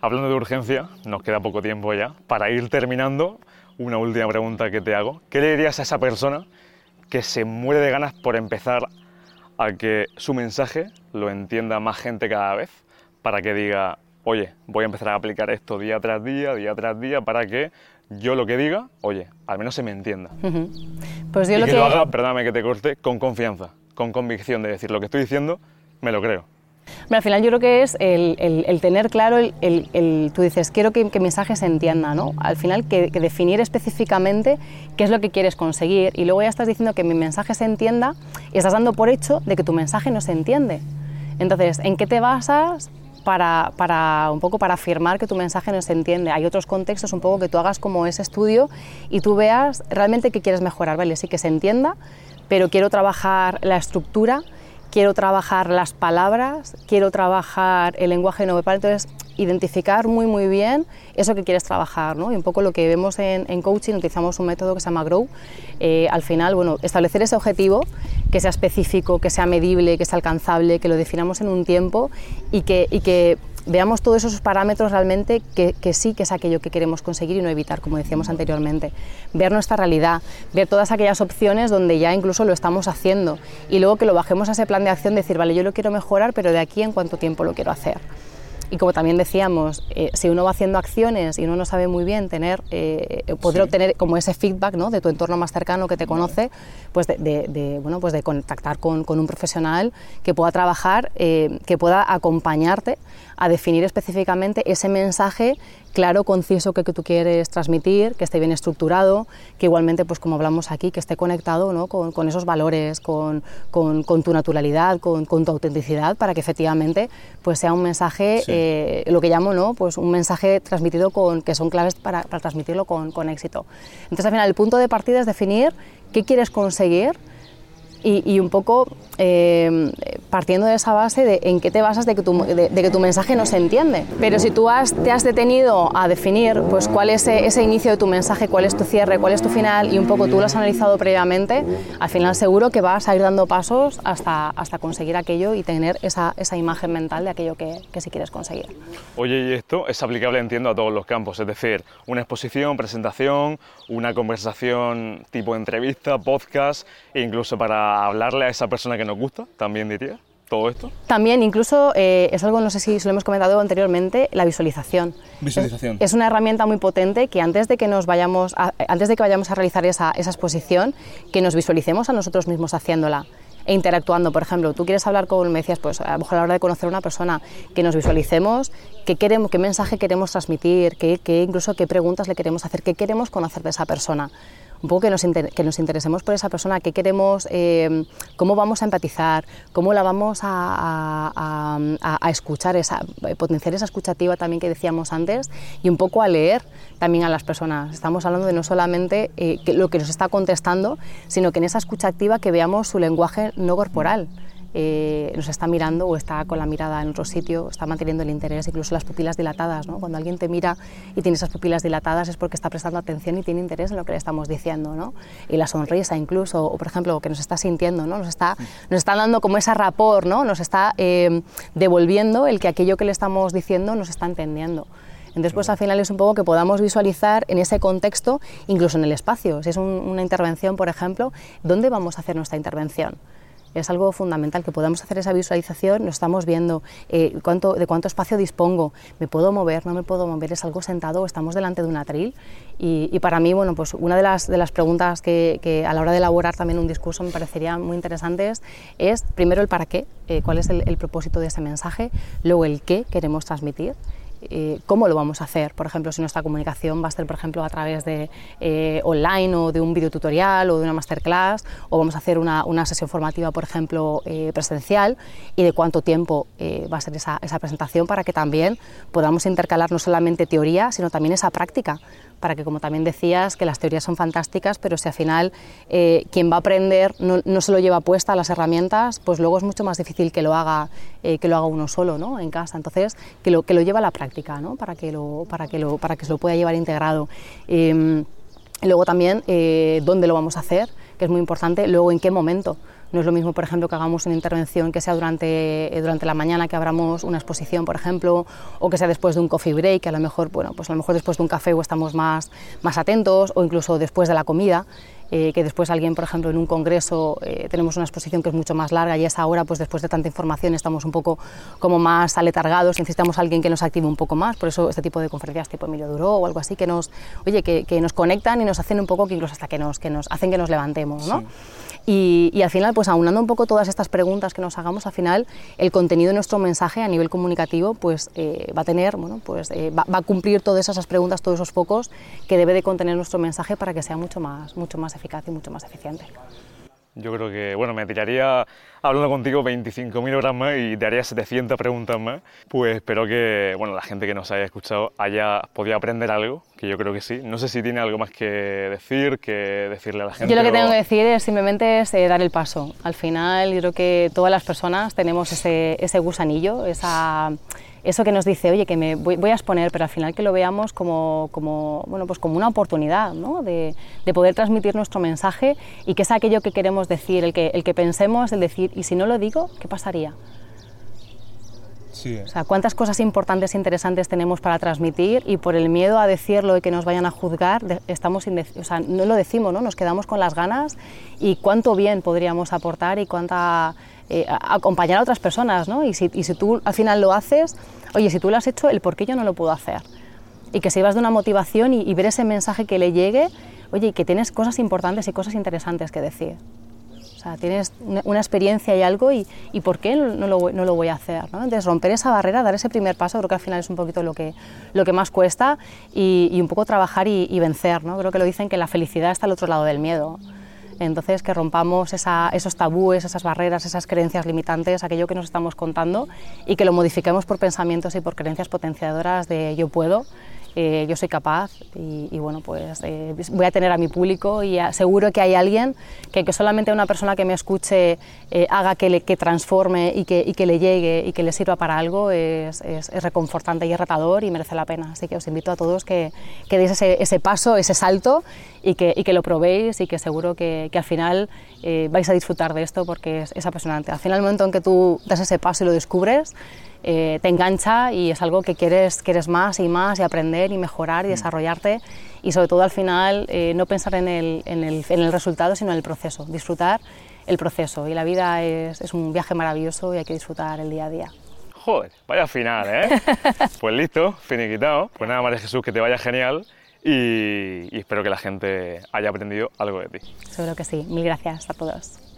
Hablando de urgencia, nos queda poco tiempo ya. Para ir terminando, una última pregunta que te hago. ¿Qué le dirías a esa persona que se muere de ganas por empezar a que su mensaje lo entienda más gente cada vez? Para que diga, oye, voy a empezar a aplicar esto día tras día, día tras día, para que yo lo que diga, oye, al menos se me entienda. Uh -huh. Pues yo y lo que, que lo haga, perdóname que te corte, con confianza, con convicción de decir lo que estoy diciendo, me lo creo. Al final yo creo que es el, el, el tener claro, el, el, tú dices, quiero que, que, mi mensaje se entienda, ¿no? Al final que, que, definir específicamente qué es lo que quieres conseguir y luego ya estás diciendo que mi mensaje se entienda y estás dando por hecho de que tu mensaje no se entiende. Entonces, ¿en qué te basas para, para, un poco para afirmar que tu mensaje no se entiende. Hay otros contextos un poco que tú hagas como ese estudio y tú veas realmente qué quieres mejorar, ¿vale? Sí que se entienda, pero quiero trabajar la estructura, quiero trabajar las palabras, quiero trabajar el lenguaje no verbal, entonces identificar muy muy bien eso que quieres trabajar, ¿no? Y un poco lo que vemos en, coaching, utilizamos un método que se llama GROW, eh, al final, bueno, establecer ese objetivo que sea específico, que sea medible, que sea alcanzable, que lo definamos en un tiempo y que, y que veamos todos esos parámetros realmente que, que, sí que es aquello que queremos conseguir y no evitar, como decíamos anteriormente. Ver nuestra realidad, ver todas aquellas opciones donde ya incluso lo estamos haciendo y luego que lo bajemos a ese plan de acción, decir, vale, yo lo quiero mejorar, pero de aquí en cuánto tiempo lo quiero hacer. Y como también decíamos, eh, si uno va haciendo acciones y uno no sabe muy bien tener, eh, poder sí. obtener como ese feedback ¿no? de tu entorno más cercano que te conoce, pues de, de, de bueno, pues de contactar con, con, un profesional que pueda trabajar, eh, que pueda acompañarte a definir específicamente ese mensaje claro, conciso que, que, tú quieres transmitir, que esté bien estructurado, que igualmente, pues como hablamos aquí, que esté conectado ¿no? con, con, esos valores, con, con, con tu naturalidad, con, tu autenticidad, para que efectivamente pues sea un mensaje, sí. eh, lo que llamo, ¿no? pues un mensaje transmitido con, que son claves para, para transmitirlo con, éxito. Entonces, al final, el punto de partida es definir qué quieres conseguir, y, un poco eh, partiendo de esa base de en qué te basas de que, tu, de, que tu mensaje no se entiende. Pero si tú has, te has detenido a definir pues, cuál es ese inicio de tu mensaje, cuál es tu cierre, cuál es tu final y un poco tú lo has analizado previamente, al final seguro que vas a ir dando pasos hasta, hasta conseguir aquello y tener esa, esa imagen mental de aquello que, que sí quieres conseguir. Oye, y esto es aplicable, entiendo, a todos los campos, es decir, una exposición, presentación, una conversación tipo entrevista, podcast, e incluso para hablarle a esa persona que nos gusta, también diría. ¿Todo esto? También, incluso, eh, es algo, no sé si lo hemos comentado anteriormente, la visualización. Visualización. Es, una herramienta muy potente que antes de que nos vayamos, antes de que vayamos a realizar esa, esa exposición, que nos visualicemos a nosotros mismos haciéndola e interactuando. Por ejemplo, tú quieres hablar con, me decías, pues a lo mejor a la hora de conocer a una persona, que nos visualicemos, qué, qué mensaje queremos transmitir, qué, qué, incluso qué preguntas le queremos hacer, qué queremos conocer de esa persona un poco que nos, que nos interesemos por esa persona, qué queremos, eh, cómo vamos a empatizar, cómo la vamos a, a, escuchar, esa, potenciar esa escuchativa también que decíamos antes y un poco a leer también a las personas. Estamos hablando de no solamente eh, lo que nos está contestando, sino que en esa escucha activa que veamos su lenguaje no corporal. Eh, nos está mirando o está con la mirada en otro sitio, está manteniendo el interés, incluso las pupilas dilatadas. ¿no? Cuando alguien te mira y tiene esas pupilas dilatadas es porque está prestando atención y tiene interés en lo que le estamos diciendo. ¿no? Y la sonrisa incluso, o por ejemplo, que nos está sintiendo, ¿no? nos, está, nos está dando como ese rapor, ¿no? nos está eh, devolviendo el que aquello que le estamos diciendo nos está entendiendo. Entonces, pues al final es un poco que podamos visualizar en ese contexto, incluso en el espacio. Si es una intervención, por ejemplo, ¿dónde vamos a hacer nuestra intervención? Es algo fundamental, que podamos hacer esa visualización, nos estamos viendo eh, cuánto, de cuánto espacio dispongo, me puedo mover, no me puedo mover, es algo sentado estamos delante de un atril. Y, para mí, bueno, pues una de las, de las preguntas que, a la hora de elaborar también un discurso me parecería muy interesantes es primero el para qué, eh, cuál es el propósito de ese mensaje, luego el qué queremos transmitir eh, cómo lo vamos a hacer. Por ejemplo, si nuestra comunicación va a ser, por ejemplo, a través de eh, online o de un videotutorial o de una masterclass, o vamos a hacer una, una sesión formativa, por ejemplo, eh, presencial, y de cuánto tiempo va a ser esa, esa presentación para que también podamos intercalar no solamente teoría, sino también esa práctica para que, como también decías, que las teorías son fantásticas, pero si al final eh, quien va a aprender no, no, se lo lleva puesta las herramientas, pues luego es mucho más difícil que lo haga, eh, que lo haga uno solo ¿no? en casa. Entonces, que lo, que lo lleva a la práctica, ¿no? para, que lo, para, que lo, para que se lo pueda llevar integrado. Em, luego también, eh, dónde lo vamos a hacer, que es muy importante, luego en qué momento. No es lo mismo, por ejemplo, que hagamos una intervención que sea durante, eh, durante la mañana, que abramos una exposición, por ejemplo, o que sea después de un coffee break, que a lo mejor, bueno, pues a lo mejor después de un café o estamos más, más atentos, o incluso después de la comida. Eh, que después alguien, por ejemplo, en un congreso eh, tenemos una exposición que es mucho más larga y a esa hora, pues después de tanta información, estamos un poco como más aletargados, necesitamos a alguien que nos active un poco más, por eso este tipo de conferencias tipo Emilio Duró o algo así, que nos, oye, que, nos conectan y nos hacen un poco, que incluso hasta que nos, que nos hacen que nos levantemos, ¿no? Y, al final, pues aunando un poco todas estas preguntas que nos hagamos, al final el contenido de nuestro mensaje a nivel comunicativo pues eh, va a tener, bueno, pues eh, va, a cumplir todas esas preguntas, todos esos focos que debe de contener nuestro mensaje para que sea mucho más, mucho más eficaz y mucho más eficiente. Yo creo que, bueno, me tiraría hablando contigo 25.000 horas más y te haría 700 preguntas más. Pues espero que, bueno, la gente que nos haya escuchado haya podido aprender algo, que yo creo que sí. No sé si tiene algo más que decir, que decirle a la gente. Yo lo que tengo que decir es simplemente es, eh, dar el paso. Al final, yo creo que todas las personas tenemos ese, ese gusanillo, esa eso que nos dice, oye, que me voy, a exponer, pero al final que lo veamos como, como, bueno, pues como una oportunidad ¿no? de, de, poder transmitir nuestro mensaje y que es aquello que queremos decir, el que, el que pensemos, el decir, ¿y si no lo digo, qué pasaría? Sí. O sea, cuántas cosas importantes e interesantes tenemos para transmitir y por el miedo a decirlo y que nos vayan a juzgar, estamos o sea, no lo decimos, ¿no? nos quedamos con las ganas y cuánto bien podríamos aportar y cuánta eh, acompañar a otras personas, ¿no? Y si, y si, tú al final lo haces, oye, si tú lo has hecho, el por qué yo no lo puedo hacer. Y que se ibas de una motivación y, ver ese mensaje que le llegue, oye, y que tienes cosas importantes y cosas interesantes que decir. Tienes una, experiencia y algo y, ¿por qué no lo, voy a hacer? ¿no? Entonces, romper esa barrera, dar ese primer paso, creo que al final es un poquito lo que, lo que más cuesta y, y un poco trabajar y, y vencer, ¿no? Creo que lo dicen que la felicidad está al otro lado del miedo. Entonces, que rompamos esos tabúes, esas barreras, esas creencias limitantes, aquello que nos estamos contando y que lo modifiquemos por pensamientos y por creencias potenciadoras de yo puedo eh, yo soy capaz y, bueno, pues eh, voy a tener a mi público y seguro que hay alguien que, que solamente una persona que me escuche eh, haga que, le, que transforme y que, y que, le llegue y que le sirva para algo es, es, reconfortante y es retador y merece la pena. Así que os invito a todos que, que deis ese, ese, paso, ese salto y que, y lo probéis y que seguro que, al final vais a disfrutar de esto porque es, es apasionante. Al final, el momento en que tú das ese paso y lo descubres, eh, te engancha y es algo que quieres, quieres más y más y aprender y mejorar y mm. desarrollarte y sobre todo al final eh, no pensar en el, en, el, en el, resultado sino en el proceso, disfrutar el proceso y la vida es, es un viaje maravilloso y hay que disfrutar el día a día. Joder, vaya final, ¿eh? pues listo, finiquitado. Pues nada, María Jesús, que te vaya genial y, y espero que la gente haya aprendido algo de ti. Seguro que sí. Mil gracias a todos.